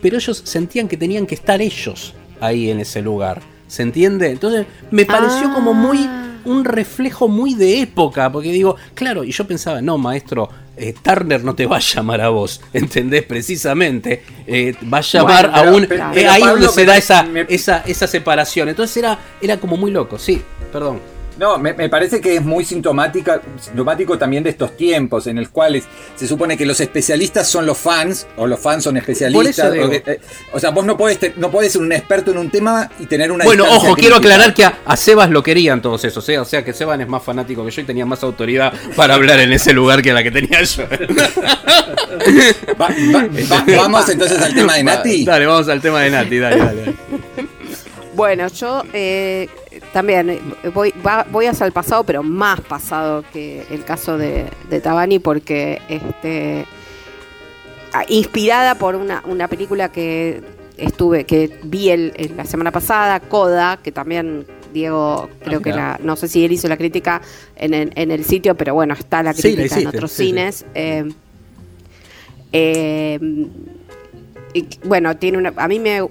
pero ellos sentían que tenían que estar ellos ahí en ese lugar. ¿Se entiende? Entonces me pareció como muy un reflejo muy de época, porque digo, claro, y yo pensaba, no, maestro, eh, Turner no te va a llamar a vos, ¿entendés? Precisamente, eh, va a llamar Bueno, pero- a un... pero- eh, pero, ahí Pablo, donde se me- da esa, me- esa, esa separación. Entonces era, era como muy loco, sí, perdón. No, me, me parece que es muy sintomática, sintomático también de estos tiempos en los cuales se supone que los especialistas son los fans, o los fans son especialistas. O, que- eh, o sea, vos no podés, te- no podés ser un experto en un tema y tener una Bueno, ojo, quiero aclarar que a, a Sebas lo querían todos esos, ¿eh? o sea que Sebas es más fanático que yo y tenía más autoridad para hablar en ese lugar que la que tenía yo. Va- va- va- vamos entonces al tema de Nati. Dale, vamos al tema de Nati, dale, dale. dale. Bueno, yo eh, también eh, voy, va- voy hacia el pasado, pero más pasado que el caso de, de Tabani, porque este, ah, inspirada por una, una película que estuve, que vi el, el- la semana pasada, Coda, que también Diego, creo que mira. la, no sé si él hizo la crítica en el, en el sitio, pero bueno, está la Sí, la crítica en otros sí, sí. cines. eh, eh, y, bueno, tiene una. A mí me.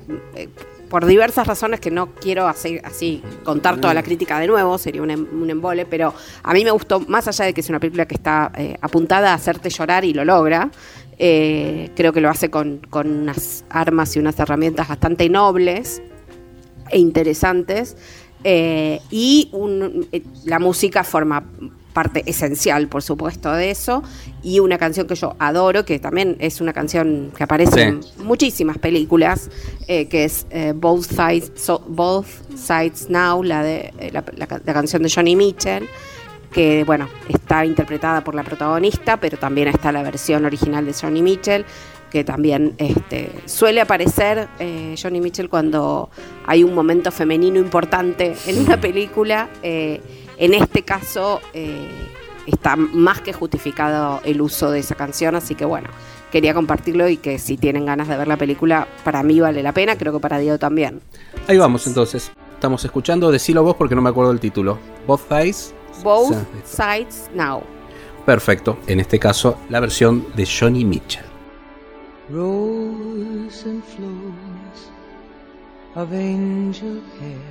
Por diversas razones que no quiero así, contar toda la crítica de nuevo, sería un, em- un embole, pero a mí me gustó, más allá de que es una película que está eh, apuntada a hacerte llorar y lo logra, eh, creo que lo hace con, con unas armas y unas herramientas bastante nobles e interesantes. eh, y la música forma parte esencial, por supuesto, de eso. Y una canción que yo adoro, que también es una canción que aparece Sí. en muchísimas películas, eh, que es eh, Both, Sides, So- Both Sides Now, la, de, eh, la, la ca- la canción de Johnny Mitchell que bueno, está interpretada por la protagonista, pero también está la versión original de Johnny Mitchell, que también este, suele aparecer Johnny Mitchell cuando hay un momento femenino importante en una película. En este caso eh, está más que justificado el uso de esa canción, así que bueno, quería compartirlo y que si tienen ganas de ver la película, para mí vale la pena, creo que para Diego también. Ahí vamos entonces. Estamos escuchando, decilo vos porque no me acuerdo el título. Both Thighs. Both. Sides Now. Perfecto. En este caso, la versión de Johnny Mitchell. Rose and flows of angel hair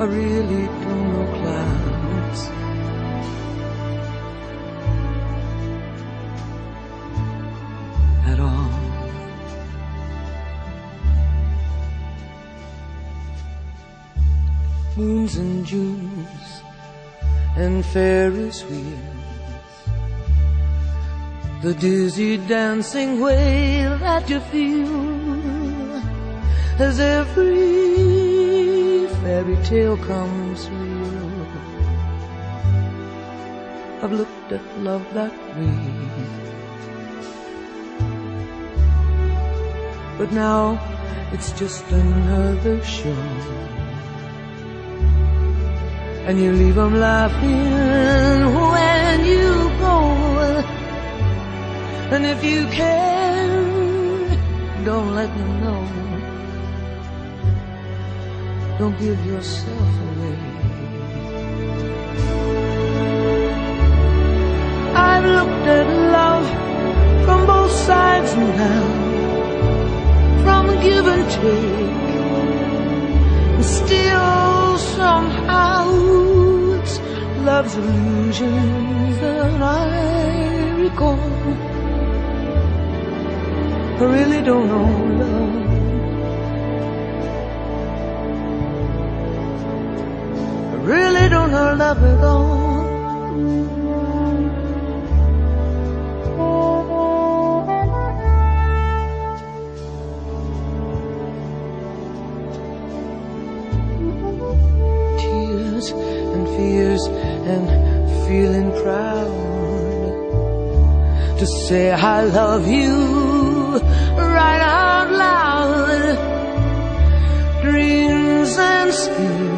I really don't know clouds. At all. Moons and Junes and Ferris wheels. The dizzy dancing way that you feel as every fairy tale comes real. I've looked at love that way. But now it's just another show. And you leave 'em laughing when you go. And if you can, don't let them know. Don't give yourself away. I've looked at love from both sides now, from give and take. And still, somehow, it's love's illusions that I recall. I really don't know love. Really don't know love at all. Tears and fears and feeling proud to say I love you right out loud. Dreams and schemes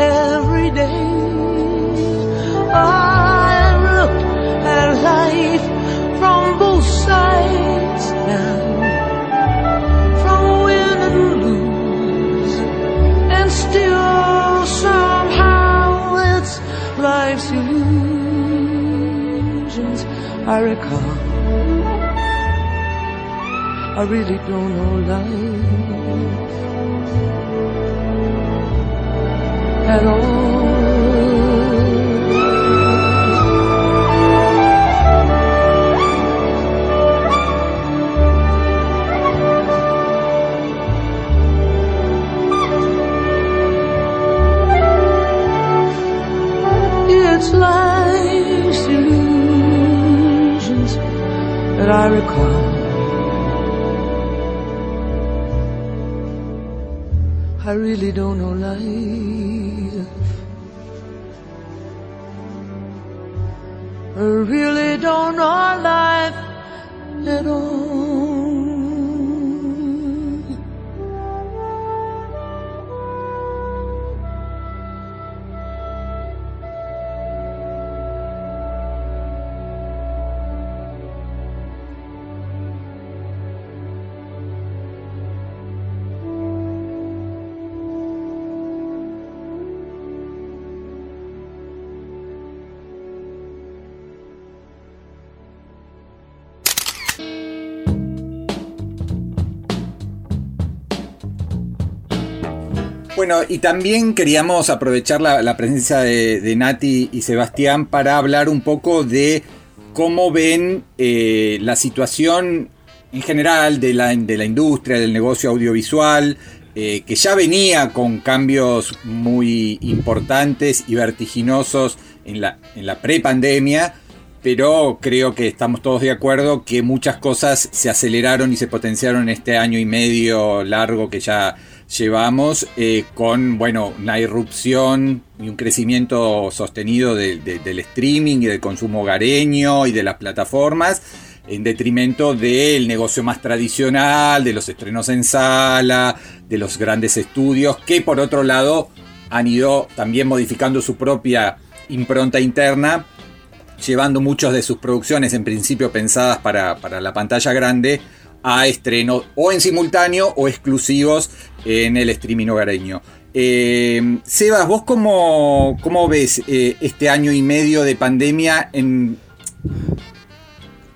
every day. I've looked at life from both sides now, from win and lose, and still somehow it's life's illusions I recall. I really don't know life at all. It's life's illusions that I recall. I really don't know life. Bueno, y también queríamos aprovechar la, presencia de, de Nati y Sebastián para hablar un poco de cómo ven eh, la situación en general de la, de la industria, del negocio audiovisual, eh, que ya venía con cambios muy importantes y vertiginosos en la, en la prepandemia, pero creo que estamos todos de acuerdo que muchas cosas se aceleraron y se potenciaron en este año y medio largo que ya llevamos eh, con bueno una irrupción y un crecimiento sostenido de- de- del streaming y del consumo hogareño y de las plataformas en detrimento del negocio más tradicional, de los estrenos en sala, de los grandes estudios, que por otro lado han ido también modificando su propia impronta interna, llevando muchas de sus producciones, en principio pensadas para, para la pantalla grande, a estrenos o en simultáneo o exclusivos en el streaming hogareño. Eh, Sebas, ¿vos cómo, cómo ves eh, este año y medio de pandemia en,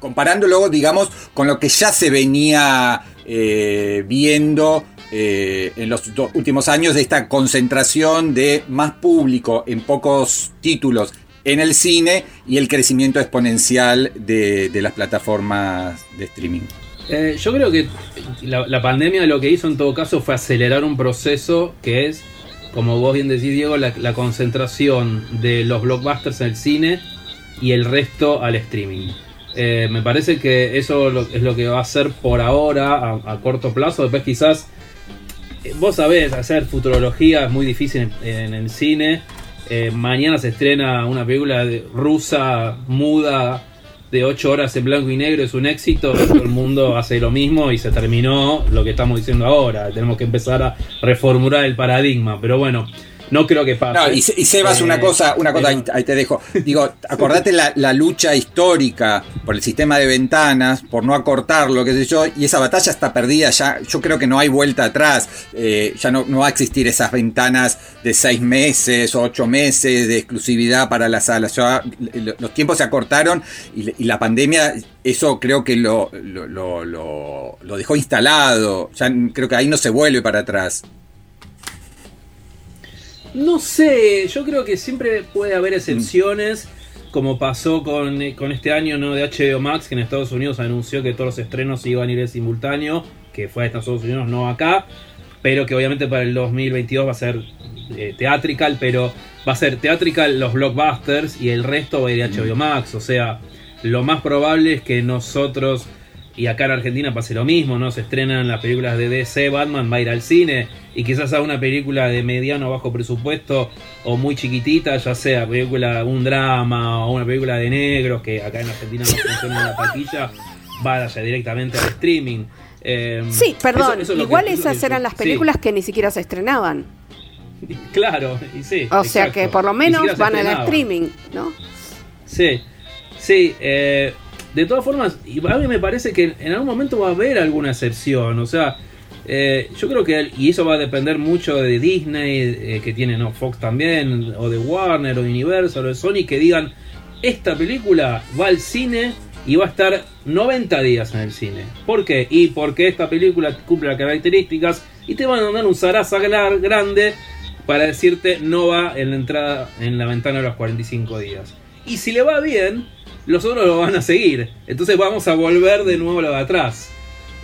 comparándolo, digamos, con lo que ya se venía eh, viendo en los últimos años de esta concentración de más público en pocos títulos en el cine y el crecimiento exponencial de las plataformas de streaming. Eh, yo creo que la, pandemia lo que hizo en todo caso fue acelerar un proceso que es, como vos bien decís, Diego, la, concentración de los blockbusters en el cine y el resto al streaming. Eh, me parece que eso es lo que va a hacer por ahora, a, corto plazo. Después quizás, eh, vos sabés, hacer futurología es muy difícil en, el cine. Eh, mañana se estrena una película rusa muda de 8 horas en blanco y negro, es un éxito. Todo el mundo hace lo mismo y se terminó lo que estamos diciendo ahora. Tenemos que empezar a reformular el paradigma. Pero bueno, no creo que pase. No, y, y Sebas, Eh, una cosa, una cosa, pero- ahí, ahí te dejo. Digo, acordate la, la lucha histórica por el sistema de ventanas, por no acortarlo, qué sé yo, y esa batalla está perdida ya. Yo creo que no hay vuelta atrás. Eh, ya no, no va a existir esas ventanas de seis meses o ocho meses de exclusividad para las salas. Ya, lo- los tiempos se acortaron y, y la pandemia, eso creo que lo, lo, lo- lo- lo dejó instalado. Ya creo que ahí no se vuelve para atrás. No sé, yo creo que siempre puede haber excepciones, como pasó con, con este año ¿no? de HBO Max, que en Estados Unidos anunció que todos los estrenos iban a ir en simultáneo, que fue a Estados Unidos, no acá, pero que obviamente para el 2022 va a ser eh, pero va a ser theatrical los blockbusters y el resto va a ir a HBO Max, o sea, lo más probable es que nosotros... Y acá en Argentina pase lo mismo, ¿no? Se estrenan las películas de DC, Batman va a ir al cine y quizás a una película de mediano o bajo presupuesto o muy chiquitita, ya sea película, un drama o una película de negros que acá en Argentina no funciona en la taquilla, vaya directamente al streaming. Eh, Sí, perdón, eso- eso es lo que- igual esas eran las sí, películas que ni siquiera se estrenaban. claro, y sí. O sea que por lo menos van al streaming, ¿no? Sí, sí. eh, de todas formas, a mí me parece que en algún momento va a haber alguna excepción. O sea, eh, yo creo que, y eso va a depender mucho de Disney, eh, que tiene ¿no? Fox también, o de Warner, o de Universal, o de Sony, que digan, esta película va al cine y va a estar 90 días en el cine. ¿Por qué? Y porque esta película cumple las características y te van a dar un zaraza grande para decirte no va en la entrada en la ventana de los 45 días. Y si le va bien, los otros lo van a seguir. Entonces vamos a volver de nuevo a lo de atrás.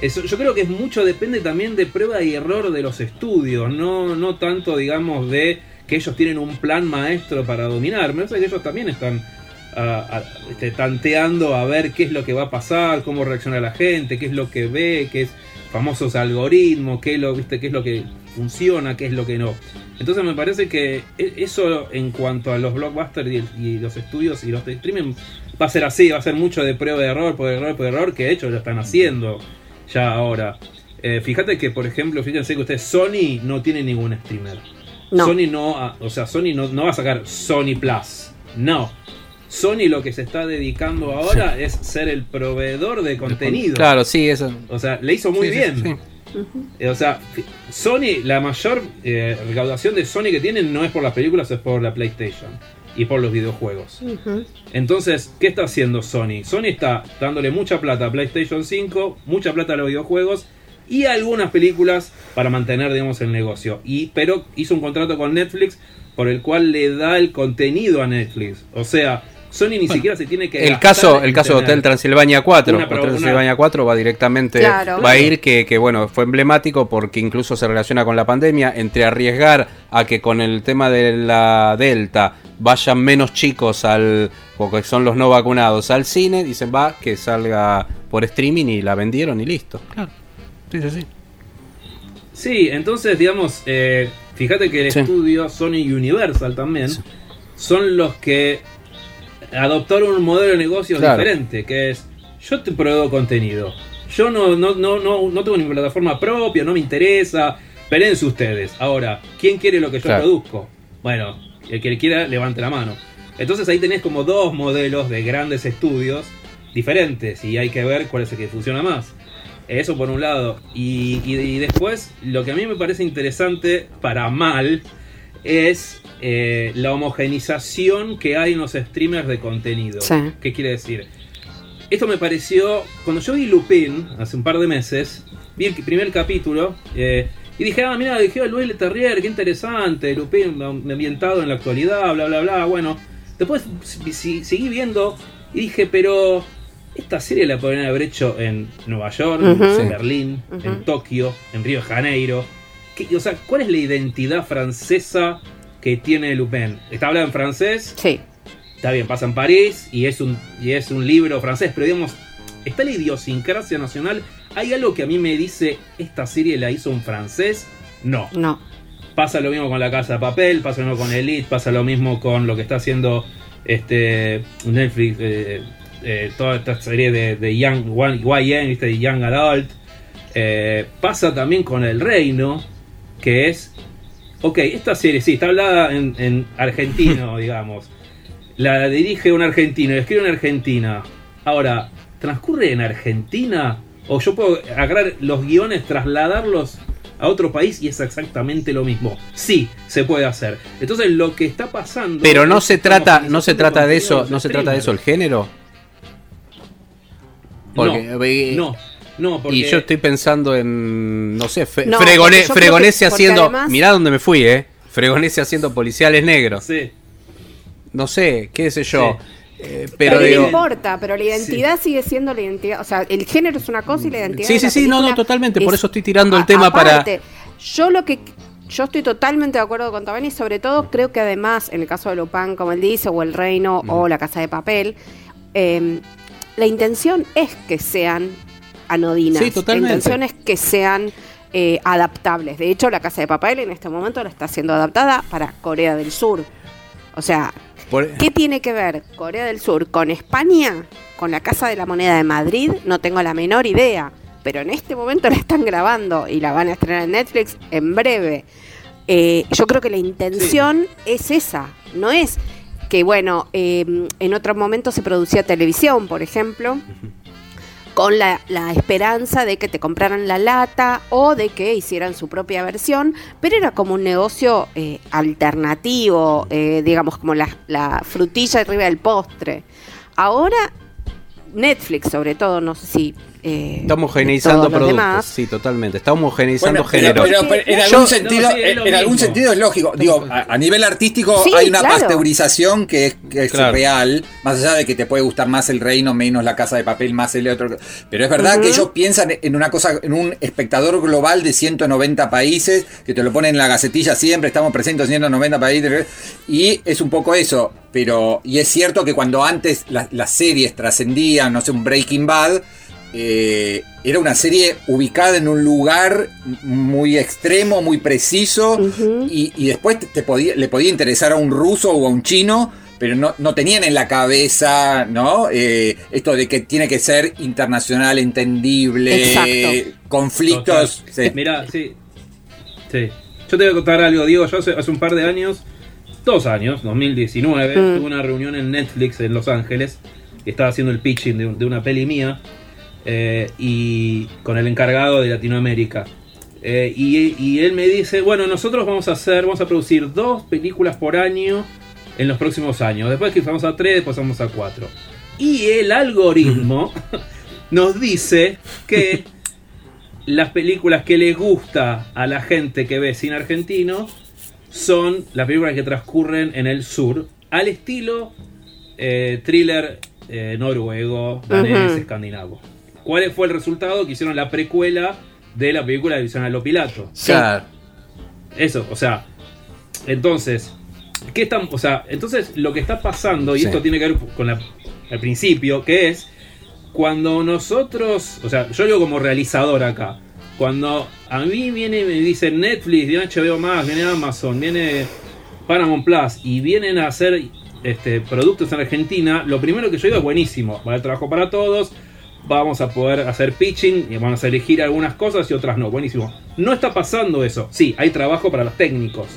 Eso, yo creo que es mucho, depende también de prueba y error de los estudios, no, no tanto, digamos, de que ellos tienen un plan maestro para dominar. Me parece que ellos también están este, tanteando a ver qué es lo que va a pasar, cómo reacciona la gente, qué es lo que ve, qué es famosos algoritmos, qué lo, viste, qué es lo que funciona, qué es lo que no. Entonces me parece que e- eso en cuanto a los blockbusters y, los estudios y los streaming va a ser así, va a ser mucho de prueba de error, por error, por error, que de hecho lo están haciendo ya ahora. Eh, fíjate que, por ejemplo, fíjense que ustedes, Sony no tiene ningún streamer. No. Sony no, ha- o sea, Sony no, no va a sacar Sony Plus. No. Sony lo que se está dedicando ahora es ser el proveedor de contenido. Claro, sí, eso. O sea, le hizo muy Sí, bien. sí. Eh, O sea, Sony, la mayor eh, recaudación de Sony que tienen no es por las películas, es por la PlayStation y por los videojuegos. Entonces, ¿qué está haciendo Sony? Sony está dándole mucha plata a PlayStation 5, mucha plata a los videojuegos y algunas películas para mantener, digamos, el negocio. Y, pero hizo un contrato con Netflix por el cual le da el contenido a Netflix. O sea, Sony ni siquiera se tiene que El caso, el caso de Hotel Transilvania 4. una pro- Hotel una- Transilvania 4 va directamente, Claro. va a ir que, que, bueno, fue emblemático porque incluso se relaciona con la pandemia, entre arriesgar a que con el tema de la Delta vayan menos chicos al, porque son los no vacunados, al cine, dicen va, que salga por streaming y la vendieron y listo. Claro. Sí, sí, sí. Sí, entonces, digamos, eh, fíjate que el Sí. estudio Sony Universal también son los que adoptaron un modelo de negocio Claro. diferente, que es yo te proveo contenido. Yo no, no, no, no, no tengo ni plataforma propia, no me interesa. Pelense ustedes. Ahora, ¿quién quiere lo que yo Claro. produzco? Bueno, el que quiera, levante la mano. Entonces ahí tenés como dos modelos de grandes estudios diferentes y hay que ver cuál es el que funciona más. Eso por un lado. Y, y- y después, lo que a mí me parece interesante, para mal, es eh, la homogenización que hay en los streamers de contenido. Sí. ¿Qué quiere decir? Esto me pareció, cuando yo vi Lupin hace un par de meses, vi el primer capítulo eh, y dije, ah, mira, dije Luis Leterrier, qué interesante, Lupin ambientado en la actualidad, bla, bla, bla. Bueno, después si- si- seguí viendo y dije, pero esta serie la podrían haber hecho en Nueva York, en. Berlín, en Tokio, en Río de Janeiro. ¿Qué- o sea, ¿cuál es la identidad francesa que tiene Lupin? ¿Está hablando en francés? Sí. Está bien, pasa en París y es un, y es un libro francés, pero digamos, está la idiosincrasia nacional. ¿Hay algo que a mí me dice, esta serie la hizo un francés? No. No. Pasa lo mismo con La Casa de Papel, pasa lo mismo con Elite, pasa lo mismo con lo que está haciendo este Netflix, eh, eh, toda esta serie de, de Young, YN, ¿viste? Young Adult. Eh, pasa también con El Reino, que es, ok, esta serie sí, está hablada en, en argentino, digamos. La dirige un argentino, escribe en Argentina. Ahora, ¿transcurre en Argentina? O yo puedo agarrar los guiones, trasladarlos a otro país y es exactamente lo mismo. Sí, se puede hacer. Entonces lo que está pasando. Pero no se trata, no se trata de eso, no se trata de eso el género. Porque, eh, no, no, porque Y yo estoy pensando en, no sé, Fe- No, Fregone- Fregonese que- haciendo, además- mirá dónde me fui, eh. Fregonese haciendo policiales negros. Sí. No sé, qué sé yo. Eh, Pero, pero no importa, pero la identidad sigue siendo la identidad. O sea, el género es una cosa y la identidad. Sí, sí, sí, no, no, totalmente, por es- eso estoy tirando el a- tema para- Yo lo que. Yo estoy totalmente de acuerdo con Tabani, sobre todo creo que además, en el caso de Lupin, como él dice, o El Reino, o La Casa de Papel, eh, la intención es que sean anodinas. Sí, totalmente. La intención es que sean eh, adaptables. De hecho, La Casa de Papel en este momento la está siendo adaptada para Corea del Sur. O sea, por- ¿Qué tiene que ver Corea del Sur con España? ¿Con la Casa de la Moneda de Madrid? No tengo la menor idea. Pero en este momento la están grabando y la van a estrenar en Netflix en breve. Eh, yo creo que la intención es esa. No es que, bueno, eh, en otro momento se producía televisión, por ejemplo, con la, la esperanza de que te compraran la lata o de que hicieran su propia versión, pero era como un negocio eh, alternativo, eh, digamos, como la, la frutilla arriba del postre. Ahora, Netflix, sobre todo, no sé si. Eh, Está homogeneizando todos los productos. demás. Sí, totalmente. Está homogeneizando Bueno, pero, género. pero- pero en Yo- algún no, sentido, sí, es en algún sentido es lógico. Digo, a, a nivel artístico Sí, hay una claro. pasteurización que es, que es Claro. real, más allá de que te puede gustar más el reino, menos la casa de papel, más el otro. Pero es verdad que ellos piensan en una cosa, en un espectador global de 190 países, que te lo ponen en la gacetilla siempre, estamos presentes en 190 países, y es un poco eso. Pero, y es cierto que cuando antes la- las series trascendían, no sé, un Breaking Bad, eh, era una serie ubicada en un lugar muy extremo, muy preciso, y, y después te- te podía, le podía interesar a un ruso o a un chino, pero no, no tenían en la cabeza, ¿no? Eh, esto de que tiene que ser internacional, entendible, Exacto. conflictos. sí. Mira, sí. Sí. Yo te voy a contar algo, Diego. Yo hace, hace un par de años, dos años, 2019, Mm. tuve una reunión en Netflix en Los Ángeles. Que estaba haciendo el pitching de una peli mía. Eh, y con el encargado de Latinoamérica. Eh, y, y él me dice, bueno, nosotros vamos a hacer, vamos a producir dos películas por año en los próximos años. Después que vamos a tres, después vamos a cuatro. Y el algoritmo nos dice que las películas que les gusta a la gente que ve cine argentino son las películas que transcurren en el sur, al estilo eh, thriller eh, noruego, danés, escandinavo. ¿Cuál fue el resultado? Que hicieron la precuela de la película de Visión a lo Pilato. Claro. Eso, o sea, entonces, ¿qué están, o sea, entonces lo que está pasando, y Sí. esto tiene que ver con la, el principio, que es cuando nosotros, o sea, yo digo como realizador acá, cuando a mí viene y me dicen Netflix, viene HBO Max, viene Amazon, viene Paramount Plus y vienen a hacer este, productos en Argentina, lo primero que yo digo es buenísimo, va a haber trabajo para todos, vamos a poder hacer pitching y vamos a elegir algunas cosas y otras no, buenísimo. No está pasando eso, sí, hay trabajo para los técnicos.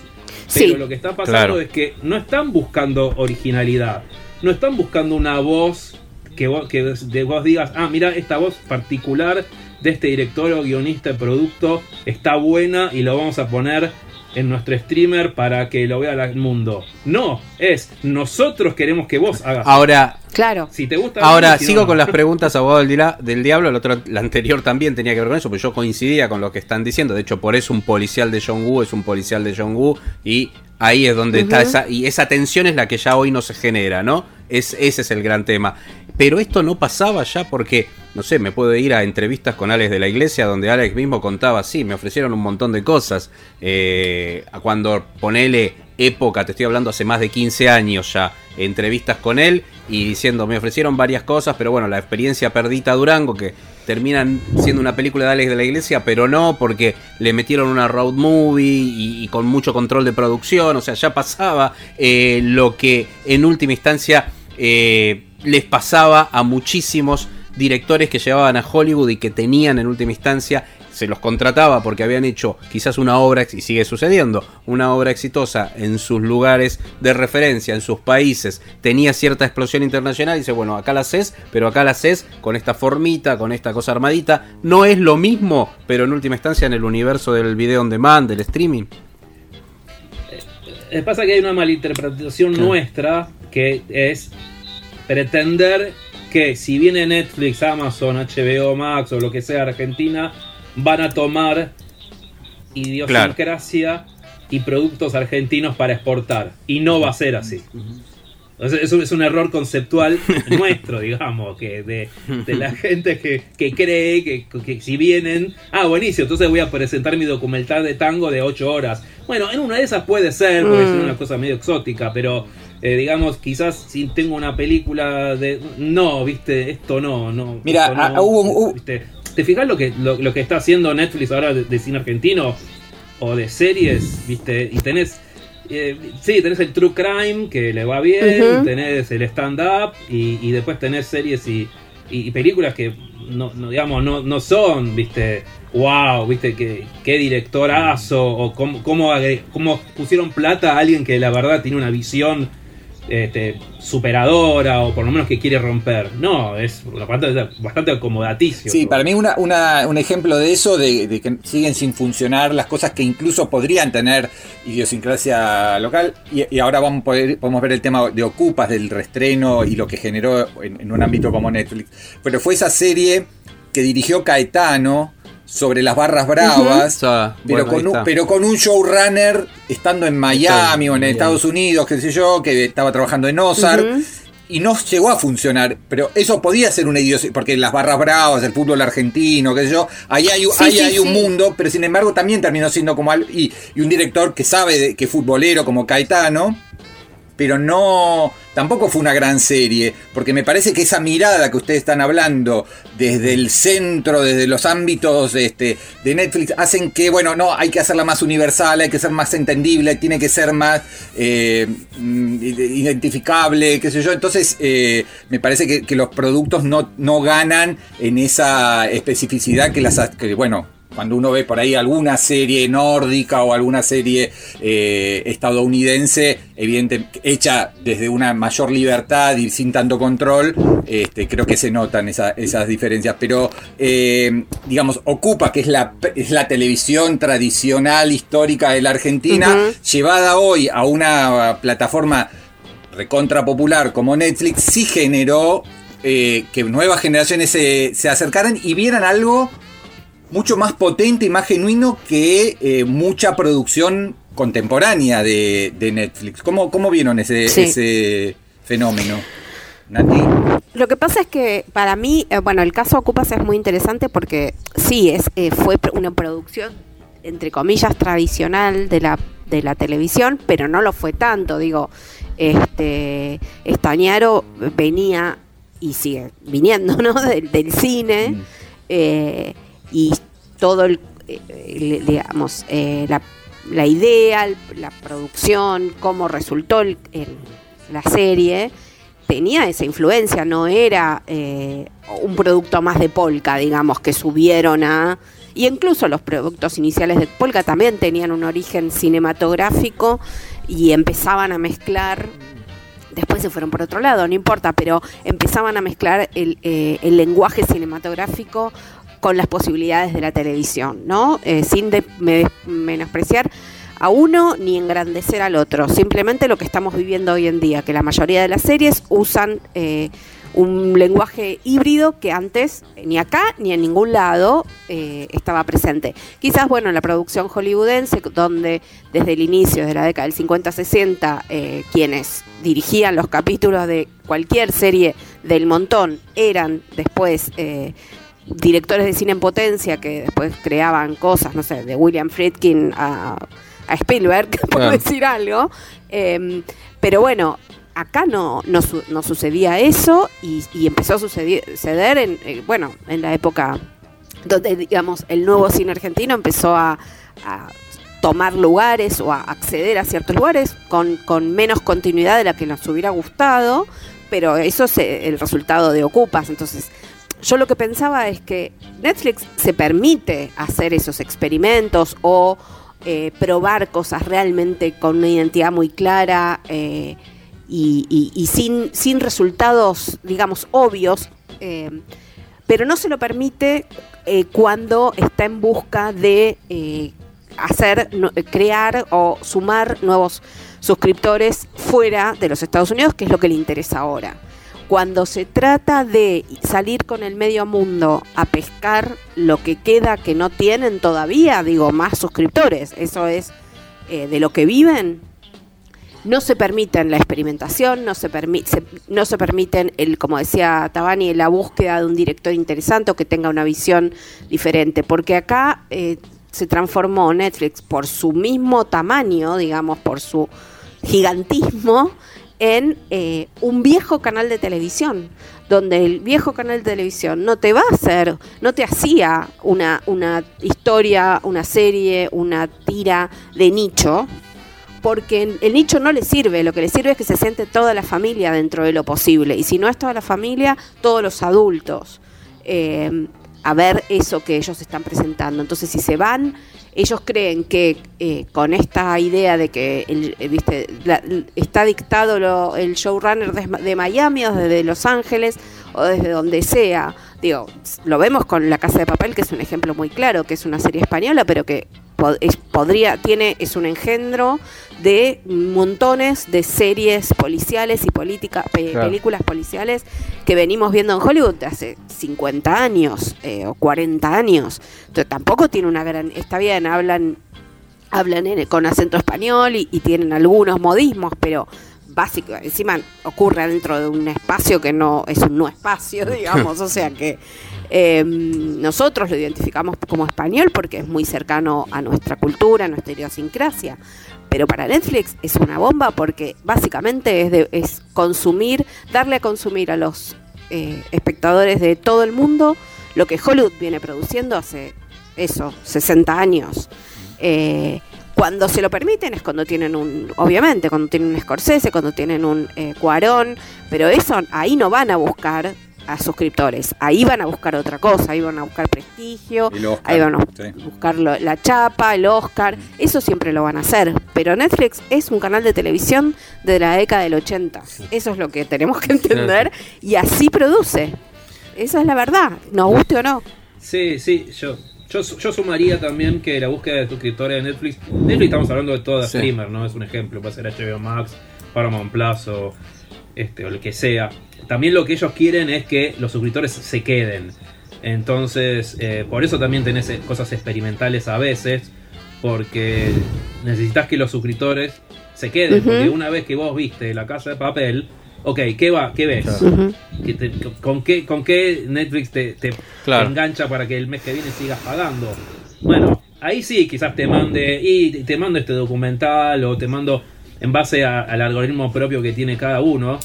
Pero Sí. lo que está pasando Claro. es que no están buscando originalidad. No están buscando una voz que vos, que de vos digas, ah, mira, esta voz particular de este director o guionista de producto está buena y lo vamos a poner en nuestro streamer para que lo vea el mundo. No, es nosotros queremos que vos hagas. Ahora, Claro. si te gusta. Ahora, bien, si no, sigo no. con las preguntas, abogado del, dila- del diablo. El otro, la anterior también tenía que ver con eso, porque yo coincidía con lo que están diciendo. De hecho, por eso un policial de John Woo es un policial de John Woo. Y ahí es donde está esa. Y esa tensión es la que ya hoy no se genera, ¿no? Es, ese es el gran tema. Pero esto no pasaba ya porque, no sé, me puedo ir a entrevistas con Alex de la iglesia, donde Alex mismo contaba, sí, me ofrecieron un montón de cosas. Eh, cuando ponele época, te estoy hablando hace más de 15 años ya, entrevistas con él y diciendo, me ofrecieron varias cosas, pero bueno, la experiencia perdita Durango, que terminan siendo una película de Alex de la Iglesia, pero no, porque le metieron una road movie y, con mucho control de producción, o sea, ya pasaba eh, lo que en última instancia eh, les pasaba a muchísimos directores que llevaban a Hollywood y que tenían en última instancia se los contrataba porque habían hecho quizás una obra, y sigue sucediendo, una obra exitosa en sus lugares de referencia, en sus países, tenía cierta explosión internacional y dice, bueno, acá la haces, pero acá la haces con esta formita, con esta cosa armadita, no es lo mismo, pero en última instancia en el universo del video on demand, del streaming. Eh, pasa que hay una malinterpretación Claro. nuestra que es pretender que si viene Netflix, Amazon, HBO Max o lo que sea Argentina, van a tomar idiosincrasia y productos argentinos para exportar. Y no va a ser así. Entonces, Eso es un error conceptual nuestro, digamos, que de, de la gente que, que cree que, que si vienen, ah, buenísimo, entonces voy a presentar mi documental de tango de 8 horas. Bueno, en una de esas puede ser, porque Mm. es una cosa medio exótica, pero eh, digamos, quizás si tengo una película de... No, viste, esto no, no. Mira, esto no, a- hubo-. ¿Te fijas lo que, lo, lo que está haciendo Netflix ahora de, de cine argentino? O de series, viste, y tenés... eh, sí, tenés el True Crime que le va bien, Ujú. tenés el stand-up y, y después tenés series y, y- y películas que no, no, digamos, no, no son, viste, wow, viste, qué, qué directorazo, o cómo, cómo, cómo pusieron plata a alguien que la verdad tiene una visión este, superadora o por lo menos que quiere romper. No, es bastante, bastante acomodaticio. Sí, para mí una, una- un ejemplo de eso, de, que siguen sin funcionar las cosas que incluso podrían tener idiosincrasia local. Y, ahora vamos a poder- podemos ver el tema de Ocupas, del restreno y lo que generó en, en un ámbito como Netflix. Pero fue esa serie que dirigió Caetano sobre las barras bravas. Esa- Pero, bueno, con un, pero con un showrunner estando en Miami o en. Estados Unidos, qué sé yo, que estaba trabajando en Ozark. Y no llegó a funcionar, pero eso podía ser una idiosincrasia, porque las barras bravas, el fútbol argentino, qué sé yo, ahí hay, Sí, ahí sí, hay un mundo, pero sin embargo también terminó siendo como algo, y, y un director que sabe de- que es futbolero como Caetano, pero no, tampoco fue una gran serie, porque me parece que esa mirada que ustedes están hablando desde el centro, desde los ámbitos este, de Netflix, hacen que, bueno, no, hay que hacerla más universal, hay que ser más entendible, tiene que ser más eh, mm, identificable, qué sé yo. Entonces, eh, me parece que, que los productos no, no ganan en esa especificidad que las, que, bueno, cuando uno ve por ahí alguna serie nórdica o alguna serie eh, estadounidense, evidente, hecha desde una mayor libertad y sin tanto control, este, creo que se notan esa- esas diferencias. Pero, eh, digamos, Ocupa, que es la, es la televisión tradicional, histórica de la Argentina, llevada hoy a una plataforma recontra popular como Netflix, sí generó eh, que nuevas generaciones se, se acercaran y vieran algo mucho más potente y más genuino que eh, mucha producción contemporánea de, de Netflix. ¿Cómo, cómo vieron ese, Sí. ese fenómeno? Nati. Lo que pasa es que para mí, eh, bueno, el caso Ocupas es muy interesante porque sí, es, eh, fue una producción, entre comillas, tradicional de la, de la televisión, pero no lo fue tanto. Digo, este Estañaro venía y sigue viniendo, ¿no? Del, del cine. Mm. eh, y todo el, eh, el- digamos, eh, la, la idea, la producción, cómo resultó el- la serie, tenía esa influencia, no era eh, un producto más de Polka, digamos, que subieron a... Y incluso los productos iniciales de Polka también tenían un origen cinematográfico y empezaban a mezclar después se fueron por otro lado, no importa, pero empezaban a mezclar el, eh, el lenguaje cinematográfico con las posibilidades de la televisión, ¿no? Eh, sin menospreciar a uno ni engrandecer al otro. Simplemente lo que estamos viviendo hoy en día, que la mayoría de las series usan eh, un lenguaje híbrido que antes ni acá ni en ningún lado eh, estaba presente. Quizás, bueno, en la producción hollywoodense, donde desde el inicio de la década del 50-60, eh, quienes dirigían los capítulos de cualquier serie del montón eran después... directores de cine en potencia que después creaban cosas, no sé, de William Friedkin a, a Spielberg, por decir algo. Eh, pero bueno, acá no, no, su- no sucedía eso y, y empezó a suceder en, eh, bueno, en la época donde, digamos, el nuevo cine argentino empezó a, a tomar lugares o a acceder a ciertos lugares con, con menos continuidad de la que nos hubiera gustado, pero eso es el resultado de Ocupas. Entonces, yo lo que pensaba es que Netflix se permite hacer esos experimentos o eh, probar cosas realmente con una identidad muy clara eh, y, sin, sin resultados, digamos, obvios, eh, pero no se lo permite eh, cuando está en busca de eh, hacer, crear o sumar nuevos suscriptores fuera de los Estados Unidos, que es lo que le interesa ahora cuando se trata de salir con el medio mundo a pescar lo que queda que no tienen todavía, digo, más suscriptores, eso es eh, de lo que viven, no se permiten la experimentación, no se, permi- no se permiten, el, como decía Tabani, la búsqueda de un director interesante o que tenga una visión diferente, porque acá eh, se transformó Netflix por su mismo tamaño, digamos, por su gigantismo, en eh, un viejo canal de televisión, donde el viejo canal de televisión no te va a hacer, no te hacía una, una historia, una serie, una tira de nicho, porque el nicho no le sirve, lo que le sirve es que se siente toda la familia dentro de lo posible, y si no es toda la familia, todos los adultos, eh, a ver eso que ellos están presentando. Entonces, si se van, ellos creen que eh, con esta idea de que el- eh, viste, la- está dictado lo- el showrunner de, Miami o desde Los Ángeles o desde donde sea, digo, lo vemos con La Casa de Papel, que es un ejemplo muy claro, que es una serie española, pero que po- es, podría, tiene, es un engendro de montones de series policiales y política, pe- Claro. películas policiales que venimos viendo en Hollywood de hace 50 años eh, o 40 años. Entonces tampoco tiene una gran, está bien, hablan hablan en- con acento español y, y tienen algunos modismos, pero básico, encima ocurre dentro de un espacio que no es un no espacio, digamos, o sea que eh, nosotros lo identificamos como español porque es muy cercano a nuestra cultura, a nuestra idiosincrasia, pero para Netflix es una bomba porque básicamente es, de- es consumir, darle a consumir a los eh, espectadores de todo el mundo lo que Hollywood viene produciendo hace eso, 60 años. Eh, cuando se lo permiten es cuando tienen un, obviamente, cuando tienen un Scorsese, cuando tienen un eh, Cuarón, pero eso ahí no van a buscar a suscriptores, ahí van a buscar otra cosa, ahí van a buscar prestigio, ahí van a sí. buscar lo- la chapa, el Oscar, eso siempre lo van a hacer, pero Netflix es un canal de televisión de la década del 80, eso es lo que tenemos que entender. Y así produce, esa es la verdad, nos guste o no. Sí, sí, yo, yo, yo sumaría también que la búsqueda de suscriptores de Netflix, Netflix estamos hablando de todo Sí. streamer, ¿no? Es un ejemplo, puede ser HBO Max, Paramount Plus o, este, o lo que sea. También lo que ellos quieren es que los suscriptores se queden. Entonces, eh, por eso también tenés eh, cosas experimentales a veces, porque necesitas que los suscriptores se queden, porque una vez que vos viste La Casa de Papel, ok, ¿qué va? ¿Qué ves? Ujú. ¿Qué te- con, qué, ¿Con qué Netflix te, te- Claro. te engancha para que el mes que viene sigas pagando? Bueno, ahí sí, quizás te mande y te mando este documental o te mando en base a- al algoritmo propio que tiene cada uno.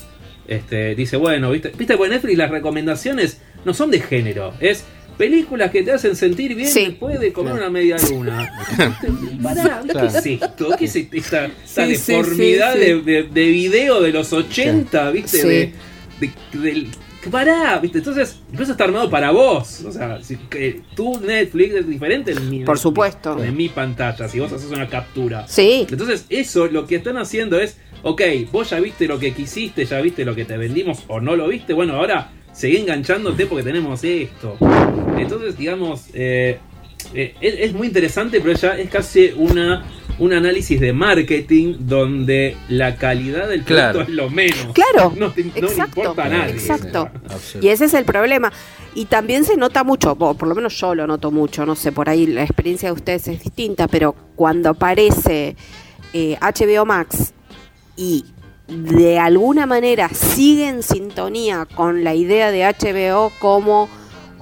Este, dice, bueno, viste, viste, porque Netflix las recomendaciones no son de género, es películas que te hacen sentir bien Sí. después de comer una media luna. Pará, ¿qué Claro. es esto? ¿Qué es esta, esta Sí, sí, deformidad sí, sí. De, de, de video de los 80, viste? Sí. De, Pará, ¿viste? Entonces, incluso está armado para vos. O sea, si, que tu Netflix es diferente de mi Por supuesto. De mi pantalla, si vos haces una captura. Sí. Entonces, eso lo que están haciendo es, ok, vos ya viste lo que quisiste, ya viste lo que te vendimos o no lo viste, bueno, ahora seguí enganchándote porque tenemos esto. Entonces, digamos, eh, eh, es, es muy interesante, pero ya es casi una un análisis de marketing donde la calidad del producto Claro. es lo menos. Claro, No, te- no le exacto, importa a nadie. exacto. Y ese es el problema. Y también se nota mucho, o por lo menos yo lo noto mucho, no sé, por ahí la experiencia de ustedes es distinta, pero cuando aparece eh, HBO Max y de alguna manera sigue en sintonía con la idea de HBO como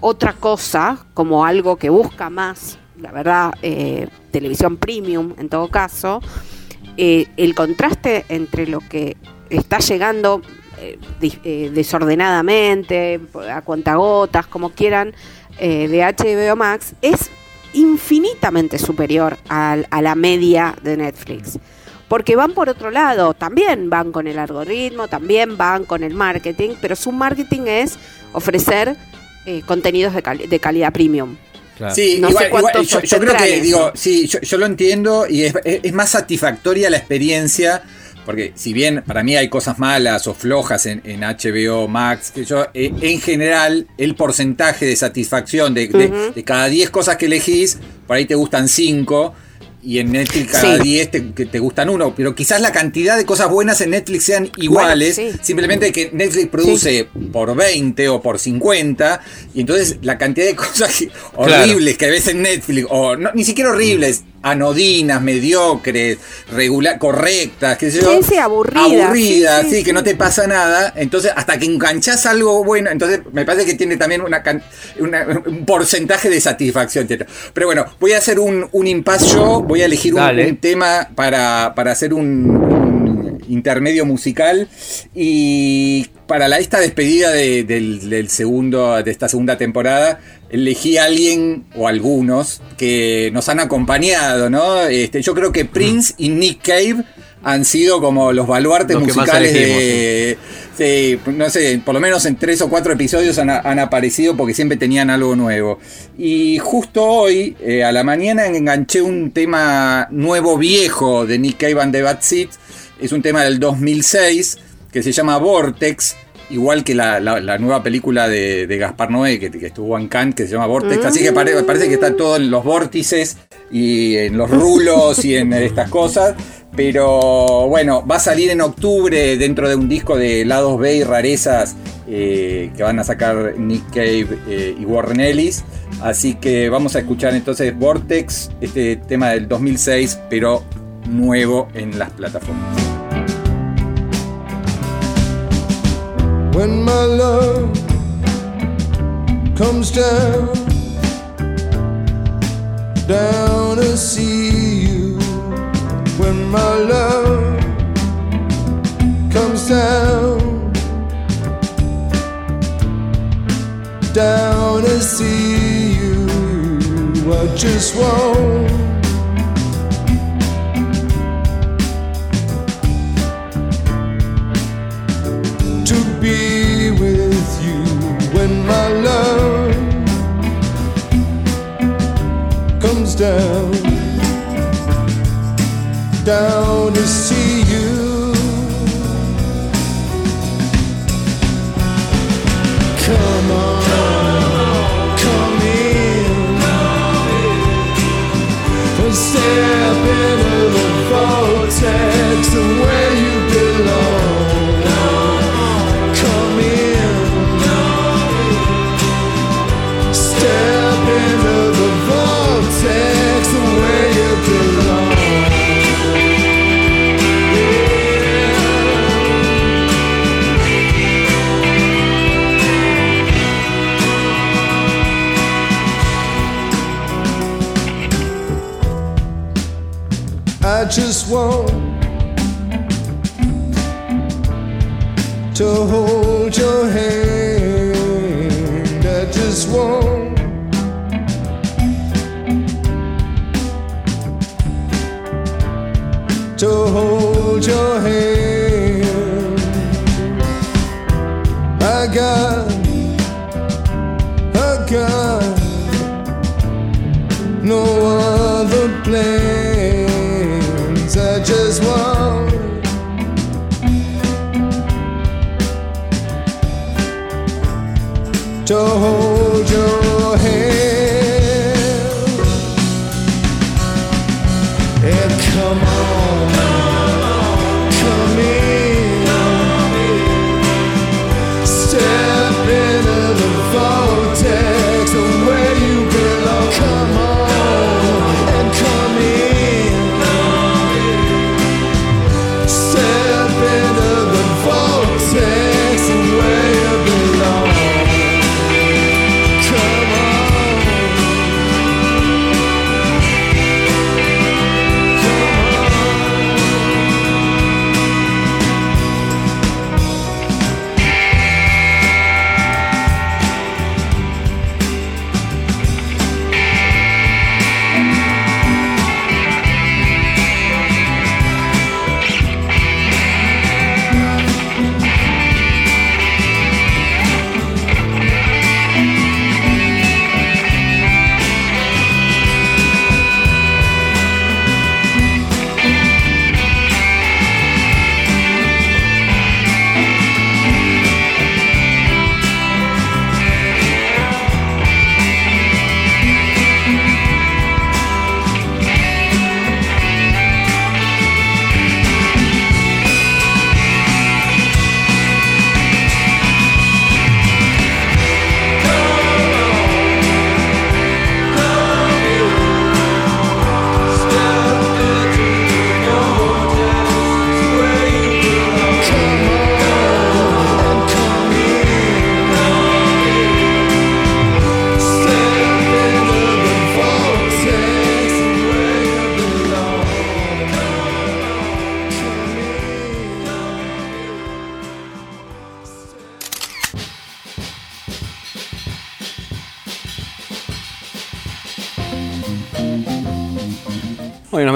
otra cosa, como algo que busca más, la verdad, eh, televisión premium en todo caso, eh, el contraste entre lo que está llegando eh, eh, desordenadamente, a cuentagotas, como quieran, de HBO Max, es infinitamente superior al- a, la media de Netflix. Porque van por otro lado, también van con el algoritmo, también van con el marketing, pero su marketing es ofrecer eh, contenidos de calidad premium. Claro. Sí, No sé igual, yo, yo creo que, eso. digo, sí, yo, yo lo entiendo y es, es- es más satisfactoria la experiencia, porque si bien para mí hay cosas malas o flojas en, en HBO Max, que yo, eh, en general, el porcentaje de satisfacción de, de cada 10 cosas que elegís, por ahí te gustan 5. Y en Netflix cada Sí. 10 te, que te gustan uno, pero quizás la cantidad de cosas buenas en Netflix sean iguales, sí. simplemente que Netflix produce por 20 o por 50, y entonces la cantidad de cosas Claro. horribles que ves en Netflix, o no, ni siquiera horribles, anodinas, mediocres, regular, correctas, qué sé yo. Sí, sí, aburridas, Aburridas, sí, sí, sí, que no te pasa nada. Entonces, hasta que enganchás algo bueno, entonces me parece que tiene también una, can- una- un porcentaje de satisfacción. etcétera. Pero bueno, voy a hacer un, un impasse yo, voy a elegir un, tema para, para hacer un, un intermedio musical y para la, esta despedida de, del, del segundo, de esta segunda temporada, elegí a alguien o algunos que nos han acompañado, ¿no? Este, yo creo que Prince y Nick Cave han sido como los baluartes Los musicales de... Sí, no sé, por lo menos en tres o cuatro episodios han, han aparecido porque siempre tenían algo nuevo. Y justo hoy, eh, a la mañana, enganché un tema nuevo viejo de Nick Cave and the Bad Seeds. Es un tema del 2006 que se llama Vortex. Igual que la, la- la nueva película de, de Gaspar Noé que, que estuvo en Cannes, que se llama Vortex. Así que pare- parece que está todo en los vórtices y en los rulos y en estas cosas. Pero bueno, va a salir en octubre dentro de un disco de lados B y rarezas eh, que van a sacar Nick Cave eh, y Warren Ellis. Así que vamos a escuchar entonces Vortex, este tema del 2006, pero nuevo en las plataformas. When my love comes down, down to see you. When my love comes down, down to see you. I just want down, down to see you. Come on, come in, step into the vortex of where you just want to hold your hand. I just want to hold your hand. I got, I got no other plan this world. To hold your hand.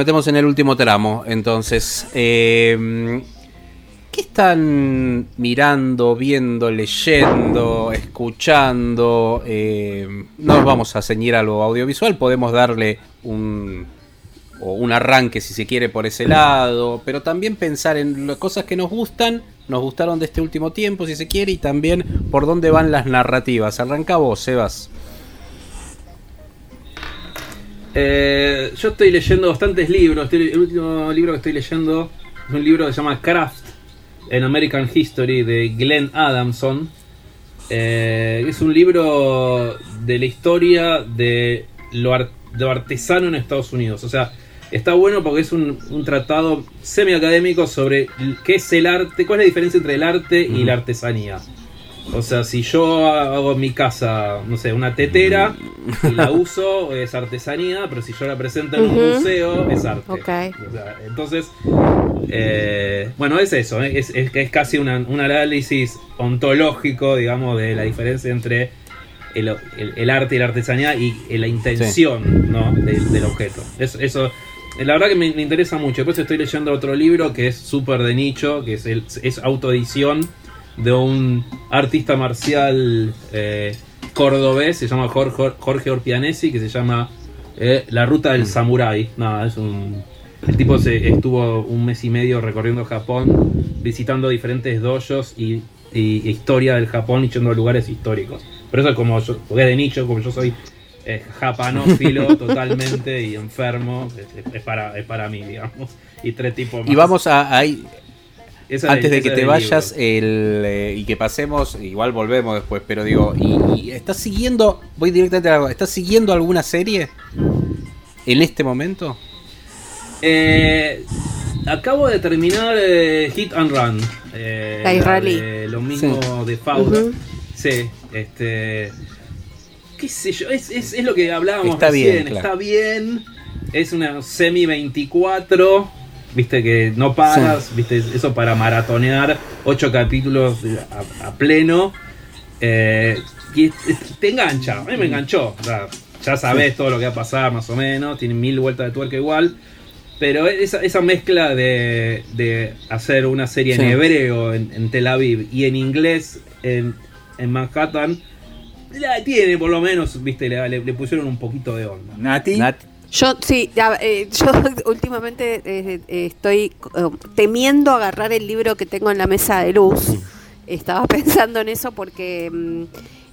Metemos en el último tramo. Entonces, eh, ¿qué están mirando, viendo, leyendo, escuchando? Eh, no nos vamos a ceñir a audiovisual, podemos darle un, o un arranque, si se quiere, por ese lado, pero también pensar en las cosas que nos gustan, nos gustaron de este último tiempo, si se quiere, y también por dónde van las narrativas. Arranca vos, Sebas. Eh, yo estoy leyendo bastantes libros. Estoy- el último libro que estoy leyendo es un libro que se llama Craft en American History de Glenn Adamson. Eh, es un libro de la historia de lo, ar- de lo artesano en Estados Unidos. O sea, está bueno porque es un, un tratado semi-académico sobre qué es el arte, cuál es la diferencia entre el arte y la artesanía. O sea, si yo hago en mi casa, no sé, una tetera y la uso, es artesanía, pero si yo la presento en un museo, es arte. Ok. O sea, entonces, eh, bueno, es eso, ¿eh? es, es, es casi una- un análisis ontológico, digamos, de la diferencia entre el, el- el arte y la artesanía y la intención ¿no? del, del objeto. Es- eso, eh, la verdad que me, me interesa mucho. Después estoy leyendo otro libro que es súper de nicho, que es, el, es autoedición de un artista marcial eh, cordobés, se llama Jorge, Jorge Orpianesi, que se llama eh, La Ruta del Samurái. Nada, es un... El tipo se estuvo un mes y medio recorriendo Japón, visitando diferentes dojos y, y historia del Japón y yendo a lugares históricos. Por eso como yo, porque es de nicho, como yo soy eh, japanófilo totalmente y enfermo, es, es para, es para mí, digamos. Y tres tipos más. Y vamos a ahí. Esa Antes de que te vayas el, eh, y que pasemos, igual volvemos después, pero digo, ¿y, y estás siguiendo, voy directamente a algo, ¿estás siguiendo alguna serie en este momento? Eh, acabo de terminar eh, Hit and Run. eh, La israelí. lo mismo Sí. de Fauda. Sí, este. ¿Qué sé yo? Es, es- es lo que hablábamos Está bien, recién. claro. Está bien. Es una semi 24. Viste que no paras. Viste eso para maratonear. Ocho capítulos a, a pleno. Eh, y te engancha. A mí me enganchó. O sea, ya sabes todo lo que va a pasar más o menos. Tiene mil vueltas de tuerca igual. Pero esa, esa mezcla de, de hacer una serie Sí. en hebreo en, en Tel Aviv y en inglés en, en Manhattan, la tiene por lo menos, viste, le, le- le pusieron un poquito de onda. Nati. Yo sí, ya, eh, yo últimamente eh, eh, estoy temiendo agarrar el libro que tengo en la mesa de luz. Estaba pensando en eso porque mm,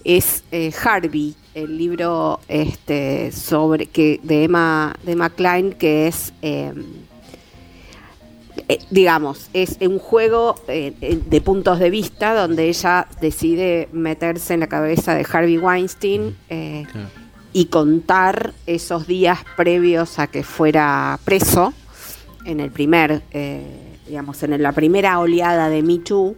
es Harvey, el libro este sobre que de Emma de Emma Klein que es eh, eh, digamos, es un juego de puntos de vista donde ella decide meterse en la cabeza de Harvey Weinstein eh, y contar esos días previos a que fuera preso en el primer, eh, digamos, en la primera oleada de Me Too.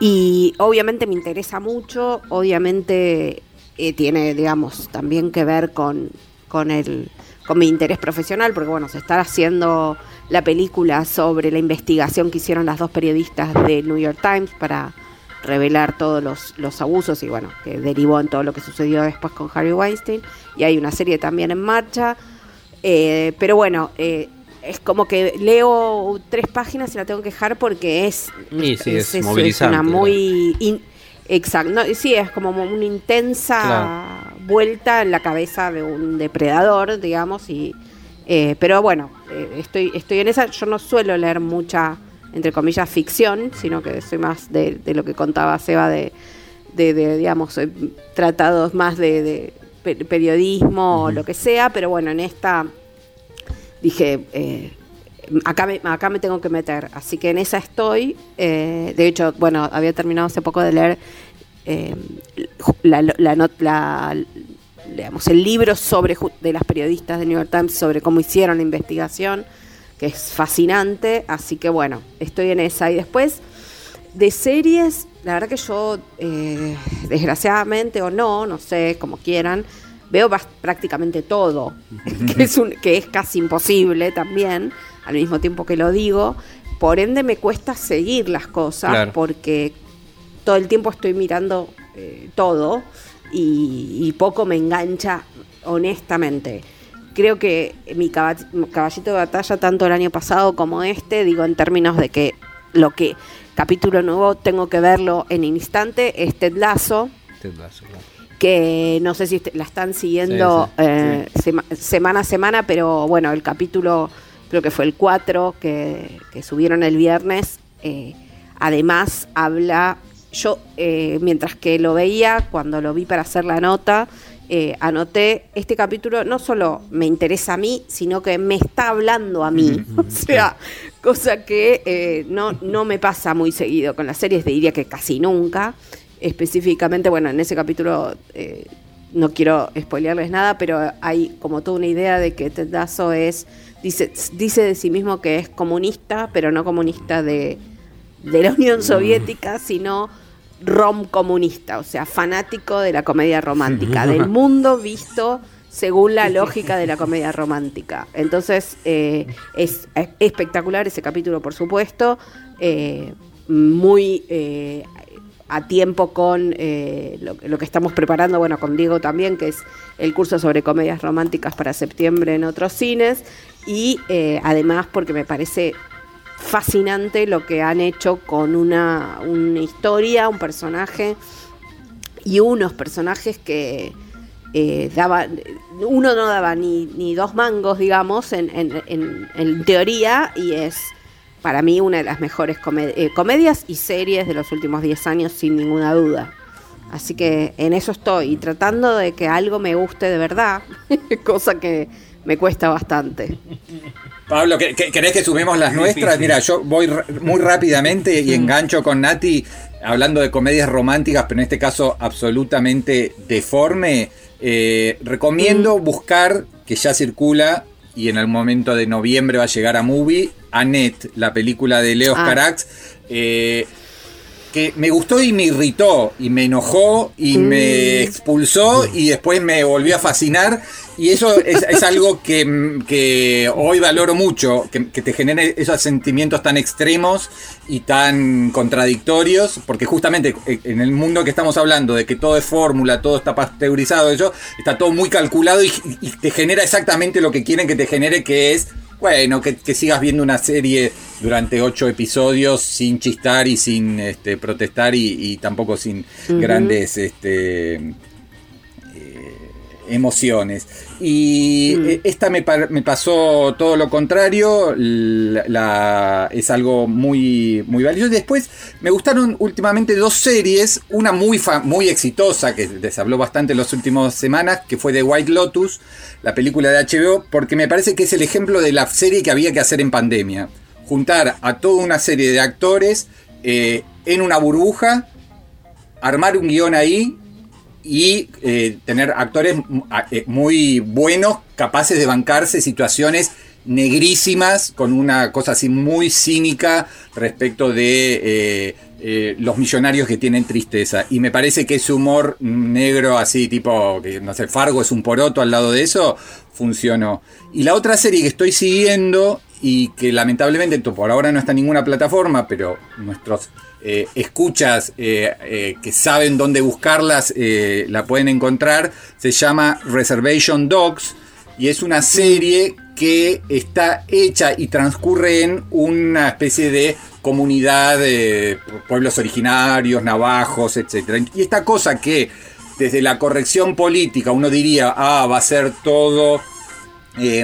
Y obviamente me interesa mucho, obviamente eh, tiene, digamos, también que ver con, con, el, con mi interés profesional, porque bueno, se está haciendo la película sobre la investigación que hicieron las dos periodistas del New York Times para revelar todos los, los abusos y bueno, que derivó en todo lo que sucedió después con Harvey Weinstein. Y hay una serie también en marcha. Eh, pero bueno, eh, es como que leo tres páginas y la tengo que dejar porque es, Y sí, es es movilizante, una muy... in- exacto, no, sí, es como una intensa vuelta en la cabeza de un depredador, digamos, y... eh, pero bueno, eh, estoy, estoy en esa, yo no suelo leer mucha, entre comillas, ficción, sino que soy más de, de lo que contaba Seba de, de, de, digamos, eh, tratados más de, de pe- periodismo o lo que sea, pero bueno, en esta dije, eh, acá, me, acá me tengo que meter, así que en esa estoy. eh, de hecho, bueno, había terminado hace poco de leer eh, la, la not- la- digamos, el libro sobre de las periodistas de New York Times sobre cómo hicieron la investigación, que es fascinante, así que bueno, estoy en esa. Y después, de series, la verdad que yo, eh, desgraciadamente o no, no sé, como quieran, veo prácticamente todo, que es, un, que es casi imposible también, al mismo tiempo que lo digo. Por ende me cuesta seguir las cosas Claro. porque todo el tiempo estoy mirando eh, todo y, y poco me engancha honestamente. Creo que mi caba- caballito de batalla, tanto el año pasado como este, digo en términos de que lo que capítulo nuevo tengo que verlo en instante, es Ted Lasso, que no sé si la están siguiendo Sí, sí, eh, sema- semana a semana, pero bueno, el capítulo creo que fue el 4 que, que subieron el viernes, eh, además habla, yo eh, mientras que lo veía, cuando lo vi para hacer la nota, eh, anoté, este capítulo no solo me interesa a mí, sino que me está hablando a mí. o sea, cosa que eh, no, no me pasa muy seguido con las series, diría que casi nunca. Específicamente, bueno, en ese capítulo eh, no quiero spoilearles nada, pero hay como toda una idea de que Ted Lasso es, dice, dice de sí mismo que es comunista, pero no comunista de, de la Unión Soviética, sino rom comunista, o sea, fanático de la comedia romántica, del mundo visto según la lógica de la comedia romántica. Entonces, eh, es es espectacular ese capítulo, por supuesto, eh, muy eh, a tiempo con lo, lo que estamos preparando, bueno, con Diego también, que es el curso sobre comedias románticas para septiembre en otros cines, y además porque me parece fascinante lo que han hecho con una, una historia, un personaje y unos personajes que eh, daban, uno no daba ni, ni dos mangos, digamos, en, en- en- teoría, y es para mí una de las mejores eh, comedias y series de los últimos 10 años, sin ninguna duda. Así que en eso estoy, tratando de que algo me guste de verdad, cosa que me cuesta bastante. Pablo, ¿qué- qué- ¿querés que sumemos las nuestras? Mira, yo voy muy rápidamente y engancho con Nati hablando de comedias románticas, pero en este caso absolutamente deforme. Eh, recomiendo buscar, que ya circula y en el momento de noviembre va a llegar a Movie, Annette, la película de Leo Ah. Carax. Eh, que me gustó y me irritó y me enojó y me expulsó y después me volvió a fascinar y eso es, es algo que, que hoy valoro mucho, que, que te genere esos sentimientos tan extremos y tan contradictorios, porque justamente eh, en el mundo que estamos hablando de que todo es fórmula, todo está pasteurizado, eso está todo muy calculado y, y te genera exactamente lo que quieren que te genere, que es bueno, que, que sigas viendo una serie durante ocho episodios sin chistar y sin este, protestar y, y tampoco sin grandes este, emociones. Y Mm. eh, esta me, me pasó todo lo contrario, la, la- es algo muy, muy valioso. Y después me gustaron últimamente dos series, una muy, muy exitosa, que les habló bastante en las últimas semanas, que fue The White Lotus, la película de HBO, porque me parece que es el ejemplo de la serie que había que hacer en pandemia. Juntar a toda una serie de actores eh, en una burbuja, armar un guion ahí y eh, tener actores mm, eh, muy buenos, capaces de bancarse situaciones negrísimas, con una cosa así muy cínica respecto de eh, los millonarios que tienen tristeza. Y me parece que ese humor negro así, tipo, que no sé, Fargo es un poroto al lado de eso, funcionó. Y la otra serie que estoy siguiendo y que lamentablemente por ahora no está en ninguna plataforma, pero nuestros eh, escuchas eh, eh, que saben dónde buscarlas la pueden encontrar, se llama Reservation Dogs y es una serie que está hecha y transcurre en una especie de comunidad de pueblos originarios, navajos, etc. Y esta cosa que desde la corrección política uno diría, ah, va a ser todo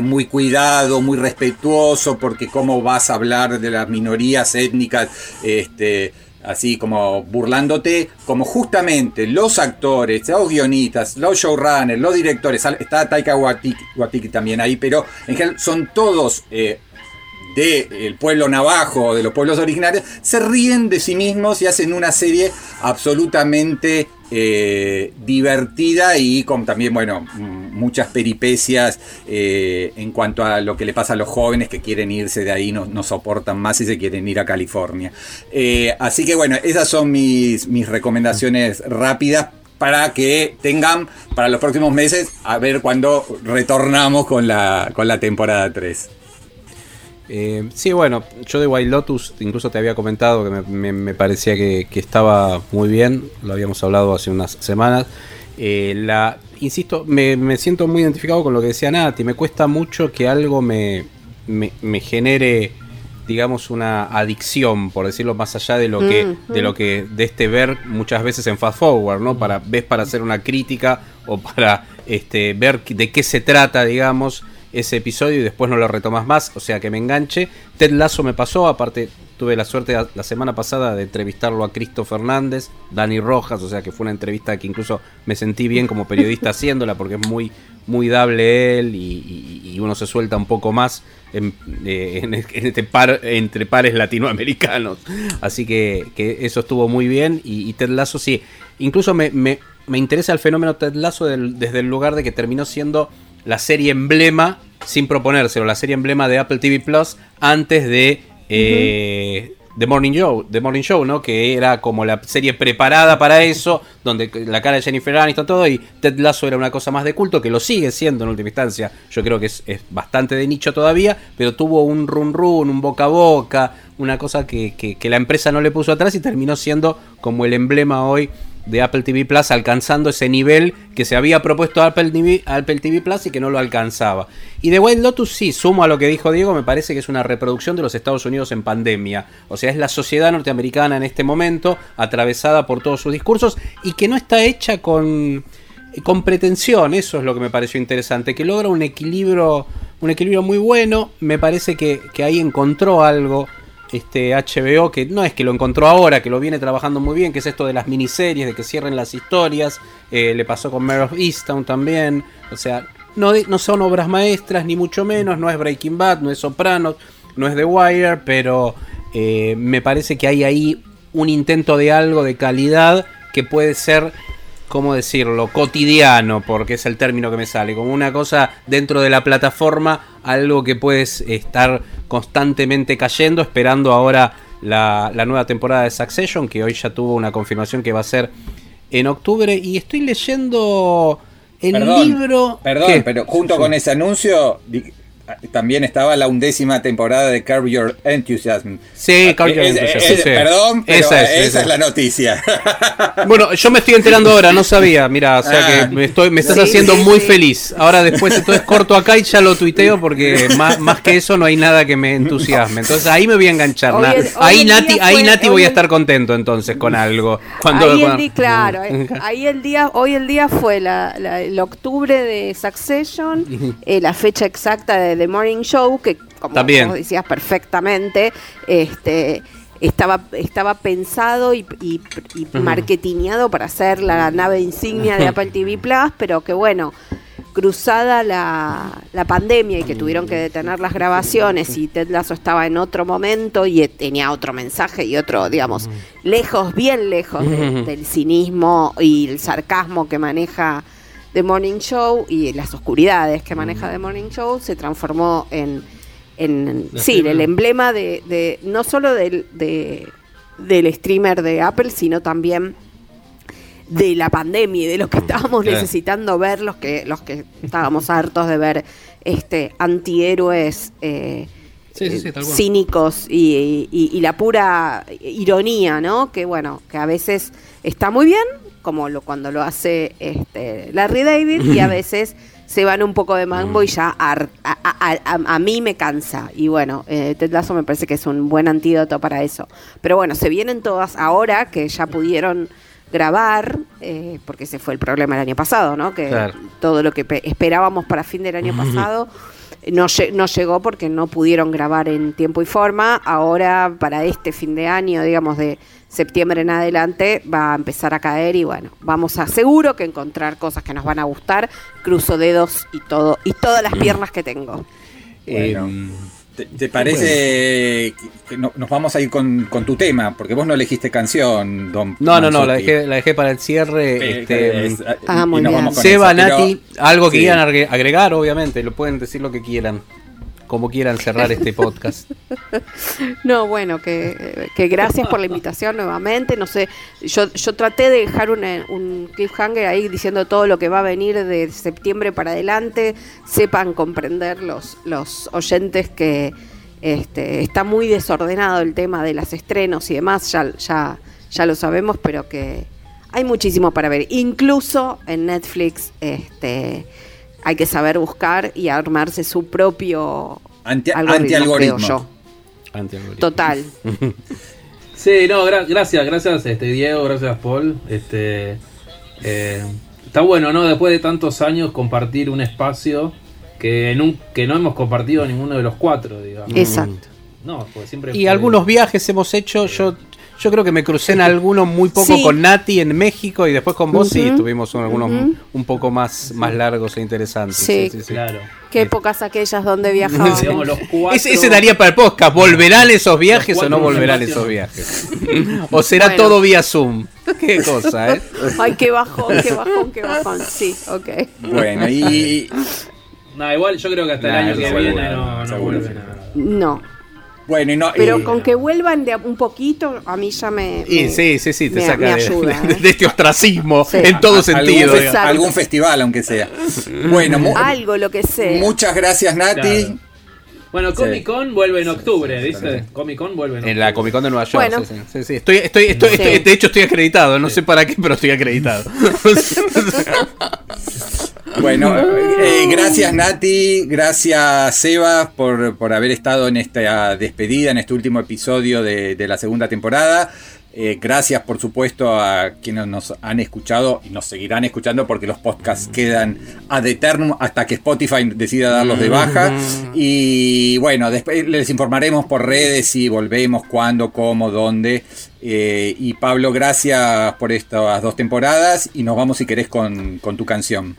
muy cuidado, muy respetuoso, porque cómo vas a hablar de las minorías étnicas, este, así como burlándote, como justamente los actores, los guionistas, los showrunners, los directores, está Taika Waititi también ahí, pero en general son todos eh, del pueblo navajo, de los pueblos originarios, se ríen de sí mismos y hacen una serie absolutamente eh, divertida y con también, bueno, muchas peripecias eh, en cuanto a lo que le pasa a los jóvenes que quieren irse de ahí, no, soportan más y se quieren ir a California. Eh, así que bueno, esas son mis, recomendaciones rápidas para que tengan para los próximos meses a ver cuándo retornamos con la, con la temporada 3. Eh, sí, bueno, yo de White Lotus incluso te había comentado que me, me- me parecía que, que estaba muy bien, lo habíamos hablado hace unas semanas. Eh, la, insisto, me, me siento muy identificado con lo que decía Nati, me cuesta mucho que algo me, genere, digamos, una adicción, por decirlo más allá de lo que, Ujú. de lo que, de este ver muchas veces en fast forward, ¿no? Para, ves para hacer una crítica o para este, ver de qué se trata, digamos ese episodio y después no lo retomas más, o sea que me enganche. Ted Lasso me pasó, aparte tuve la suerte la- semana pasada de entrevistarlo a Cristo Fernández, Dani Rojas, o sea que fue una entrevista que incluso me sentí bien como periodista haciéndola porque es muy muy dable él y, y- y uno se suelta un poco más en, eh, en- este par entre pares latinoamericanos. Así que, que eso estuvo muy bien y, y Ted Lasso sí, incluso me, me- me interesa el fenómeno Ted del- desde el lugar de que terminó siendo la serie emblema, sin proponérselo, la serie emblema de Apple TV Plus antes de eh, The Morning Show, The Morning Show, ¿no? Que era como la serie preparada para eso, donde la cara de Jennifer Aniston todo y Ted Lasso era una cosa más de culto que lo sigue siendo en última instancia. Yo creo que es, es bastante de nicho todavía, pero tuvo un run run, un boca a boca, una cosa que, que- que la empresa no le puso atrás y terminó siendo como el emblema hoy de Apple TV Plus alcanzando ese nivel que se había propuesto Apple TV, Apple TV Plus y que no lo alcanzaba. Y de White Lotus sí, sumo a lo que dijo Diego, me parece que es una reproducción de los Estados Unidos en pandemia. O sea, es la sociedad norteamericana en este momento, atravesada por todos sus discursos y que no está hecha con, con pretensión, eso es lo que me pareció interesante, que logra un equilibrio, un equilibrio muy bueno, me parece que, que ahí encontró algo este HBO, que no es que lo encontró ahora, que lo viene trabajando muy bien, que es esto de las miniseries, de que cierren las historias, eh, le pasó con Mare of Easttown también, o sea, no, no son obras maestras, ni mucho menos, no es Breaking Bad, no es Sopranos, no es The Wire, pero eh, me parece que hay ahí un intento de algo de calidad que puede ser ¿cómo decirlo? Cotidiano, porque es el término que me sale, como una cosa dentro de la plataforma, algo que puedes estar constantemente cayendo, esperando ahora la, la nueva temporada de Succession, que hoy ya tuvo una confirmación que va a ser en octubre, y estoy leyendo el Perdón, libro... Perdón, ¿Qué? pero junto Sí. con ese anuncio, también estaba la undécima temporada de Curb Your Enthusiasm. Sí, Curb Your Es- Enthusiasm, es- sí. Perdón, pero Esa es, es, esa es. la noticia. Bueno, yo me estoy enterando ahora, no sabía, mira, o sea Ah. que me, estoy, me estás Sí, haciendo sí, muy feliz. Ahora después entonces corto acá y ya lo tuiteo porque más, más que eso no hay nada que me entusiasme. Entonces ahí me voy a enganchar. Hoy na- el- hoy ahí Nati, ahí fue- Nati voy a estar contento entonces con algo. Cuando, ahí el día, claro, eh, ahí el día, hoy el día fue la, la- el octubre de Succession, eh, la fecha exacta de The Morning Show, que como También. vos decías perfectamente, este estaba, estaba pensado y, y, para ser la nave insignia de Apple TV Plus, pero que bueno, cruzada la, la pandemia y que tuvieron que detener las grabaciones y Ted Lasso estaba en otro momento y tenía otro mensaje y otro, digamos, lejos, bien lejos de- del cinismo y el sarcasmo que maneja The Morning Show y las oscuridades que maneja The Morning Show, se transformó en, en La sí, streamer. el emblema de, de- no solo del, de- del streamer de Apple, sino también de la pandemia y de lo que estábamos Claro. necesitando ver, los que, los que estábamos hartos de ver este antihéroes eh, Sí, cínicos y, y- y la pura ironía, ¿no? Que bueno, que a veces está muy bien, como lo, cuando lo hace este, Larry David, y a veces se van un poco de mambo y ya ar- a, a- a- a mí me cansa. Y bueno, eh, Ted Lasso me parece que es un buen antídoto para eso. Pero bueno, se vienen todas ahora que ya pudieron grabar, eh, porque ese fue el problema el año pasado, ¿no? Que Claro. todo lo que pe- esperábamos para fin del año pasado no, no llegó porque no pudieron grabar en tiempo y forma. Ahora, para este fin de año, digamos de septiembre en adelante, va a empezar a caer y bueno, vamos a seguro que encontrar cosas que nos van a gustar. Cruzo dedos y todo, y todas las piernas que tengo. Bueno, Em, ¿te, te parece que- que no- nos vamos a ir con, con tu tema? Porque vos no elegiste canción, Don No, no, no, la dejé, la dejé para el cierre. Eh, este, es- Ah, y muy nos bien. vamos con Seba, esa, pero- Nati, algo que sí. quieran agre- agregar, obviamente, lo pueden decir lo que quieran, como quieran cerrar este podcast. No, bueno, que, que gracias por la invitación nuevamente. No sé, yo, yo traté de dejar una- un cliffhanger ahí diciendo todo lo que va a venir de septiembre para adelante. Sepan comprender los, los oyentes que este, está muy desordenado el tema de los estrenos y demás, ya, ya, ya lo sabemos, pero que hay muchísimo para ver. Incluso en Netflix este, hay que saber buscar y armarse su propio Anti- algoritmo. Antialgoritmo. Total. Sí, no, gra- gracias, gracias este Diego, gracias Paul. Este eh, está bueno, ¿no? Después de tantos años compartir un espacio que, nun- que no hemos compartido ninguno de los cuatro, digamos. Exacto. No, pues siempre Y fue- algunos viajes hemos hecho, yo yo creo que me crucé en algunos muy poco Sí. con Nati en México y después con vos sí, tuvimos un- algunos un poco más, más largos e interesantes. Sí. Claro. Qué épocas aquellas donde viajábamos. Digamos, los cuatro, Ese, ese daría para el podcast. ¿Volverán esos viajes o no volverán esos viajes? ¿O será Bueno. todo vía Zoom? Qué cosa, ¿eh? Ay, qué bajón, qué bajón, qué bajón. Sí, ok. Bueno, y No, igual yo creo que hasta Nah, el año que viene no, no seguro, vuelve nada. No. Bueno, y no, Pero y- con que vuelvan de a un poquito, a mí ya me. Y me- sí, sí, sí, te me- saca me ayuda, de- ¿eh? de este ostracismo Sí. en todo a- sentido. Algún, festival, aunque sea. Bueno, Algo, lo que sea. muchas gracias, Nati. Claro. Bueno, Comic Con vuelve en octubre, ¿viste? Comic Con vuelve en octubre. En la Comic Con de Nueva York. Bueno. sí, sí, sí, sí. Estoy, estoy, estoy, Sí. estoy- de hecho, estoy acreditado. No sé para qué, pero estoy acreditado. Bueno, eh, gracias Nati, gracias Seba por, por haber estado en esta despedida, en este último episodio de, de la segunda temporada. Eh, gracias por supuesto a quienes nos han escuchado y nos seguirán escuchando porque los podcasts quedan ad eternum hasta que Spotify decida darlos de baja. Y bueno, después les informaremos por redes si volvemos, cuándo, cómo, dónde. Eh, y Pablo, gracias por estas dos temporadas y nos vamos si querés con, con tu canción.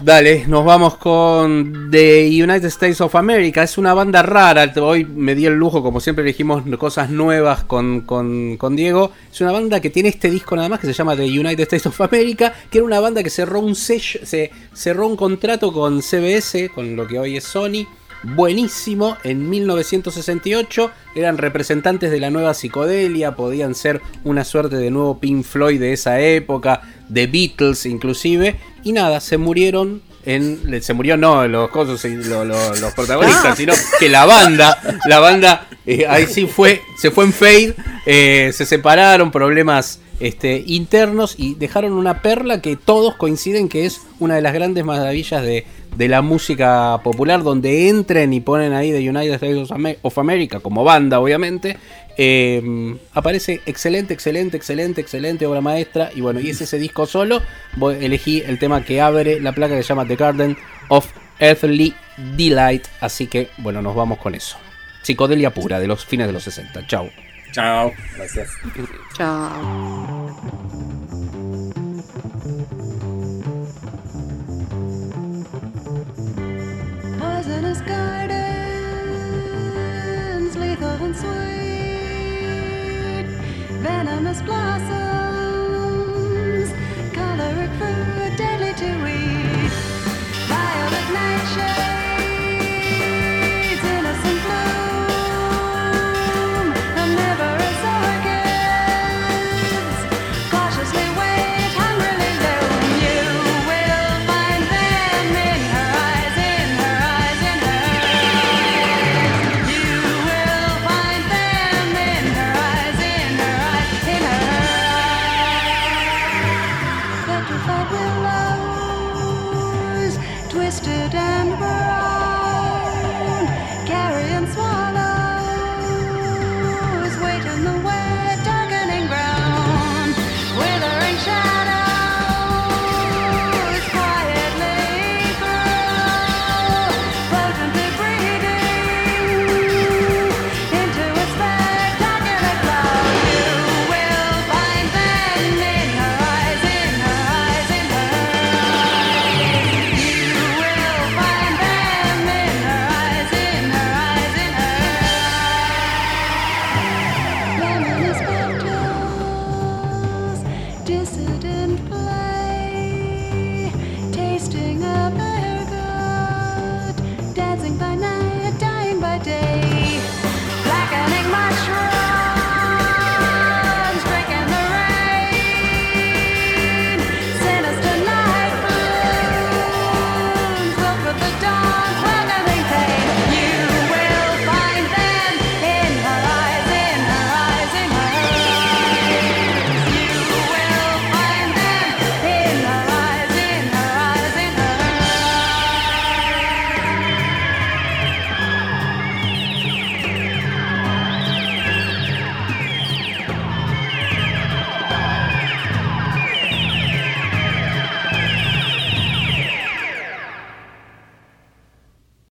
Dale, nos vamos con The United States of America. Es una banda rara. Hoy me di el lujo, como siempre elegimos cosas nuevas con, con, con Diego. Es una banda que tiene este disco nada más que se llama The United States of America, que era una banda que cerró un sello, se cerró un contrato con CBS, con lo que hoy es Sony. Buenísimo, en 1968 eran representantes de la nueva psicodelia, podían ser una suerte de nuevo Pink Floyd de esa época, de Beatles inclusive, y nada, se murieron en. Se murió no los cosas, y lo- lo- los protagonistas, sino que la banda, la banda, eh, ahí sí fue, se fue en fade, eh, se separaron, problemas este, internos y dejaron una perla que todos coinciden que es una de las grandes maravillas de, de la música popular, donde entren y ponen ahí The United States of Ame- of America como banda, obviamente. eh, aparece excelente, excelente, excelente, excelente obra maestra. Y bueno, y es ese disco solo. Voy- elegí el tema que abre la placa que se llama The Garden of Earthly Delight. Así que bueno, nos vamos con eso. Psicodelia pura de los fines de los 60. Chau. Chao. Gracias. Chao. Poisonous gardens, lethal and sweet, venomous blossoms, choleric fruit, deadly to eat,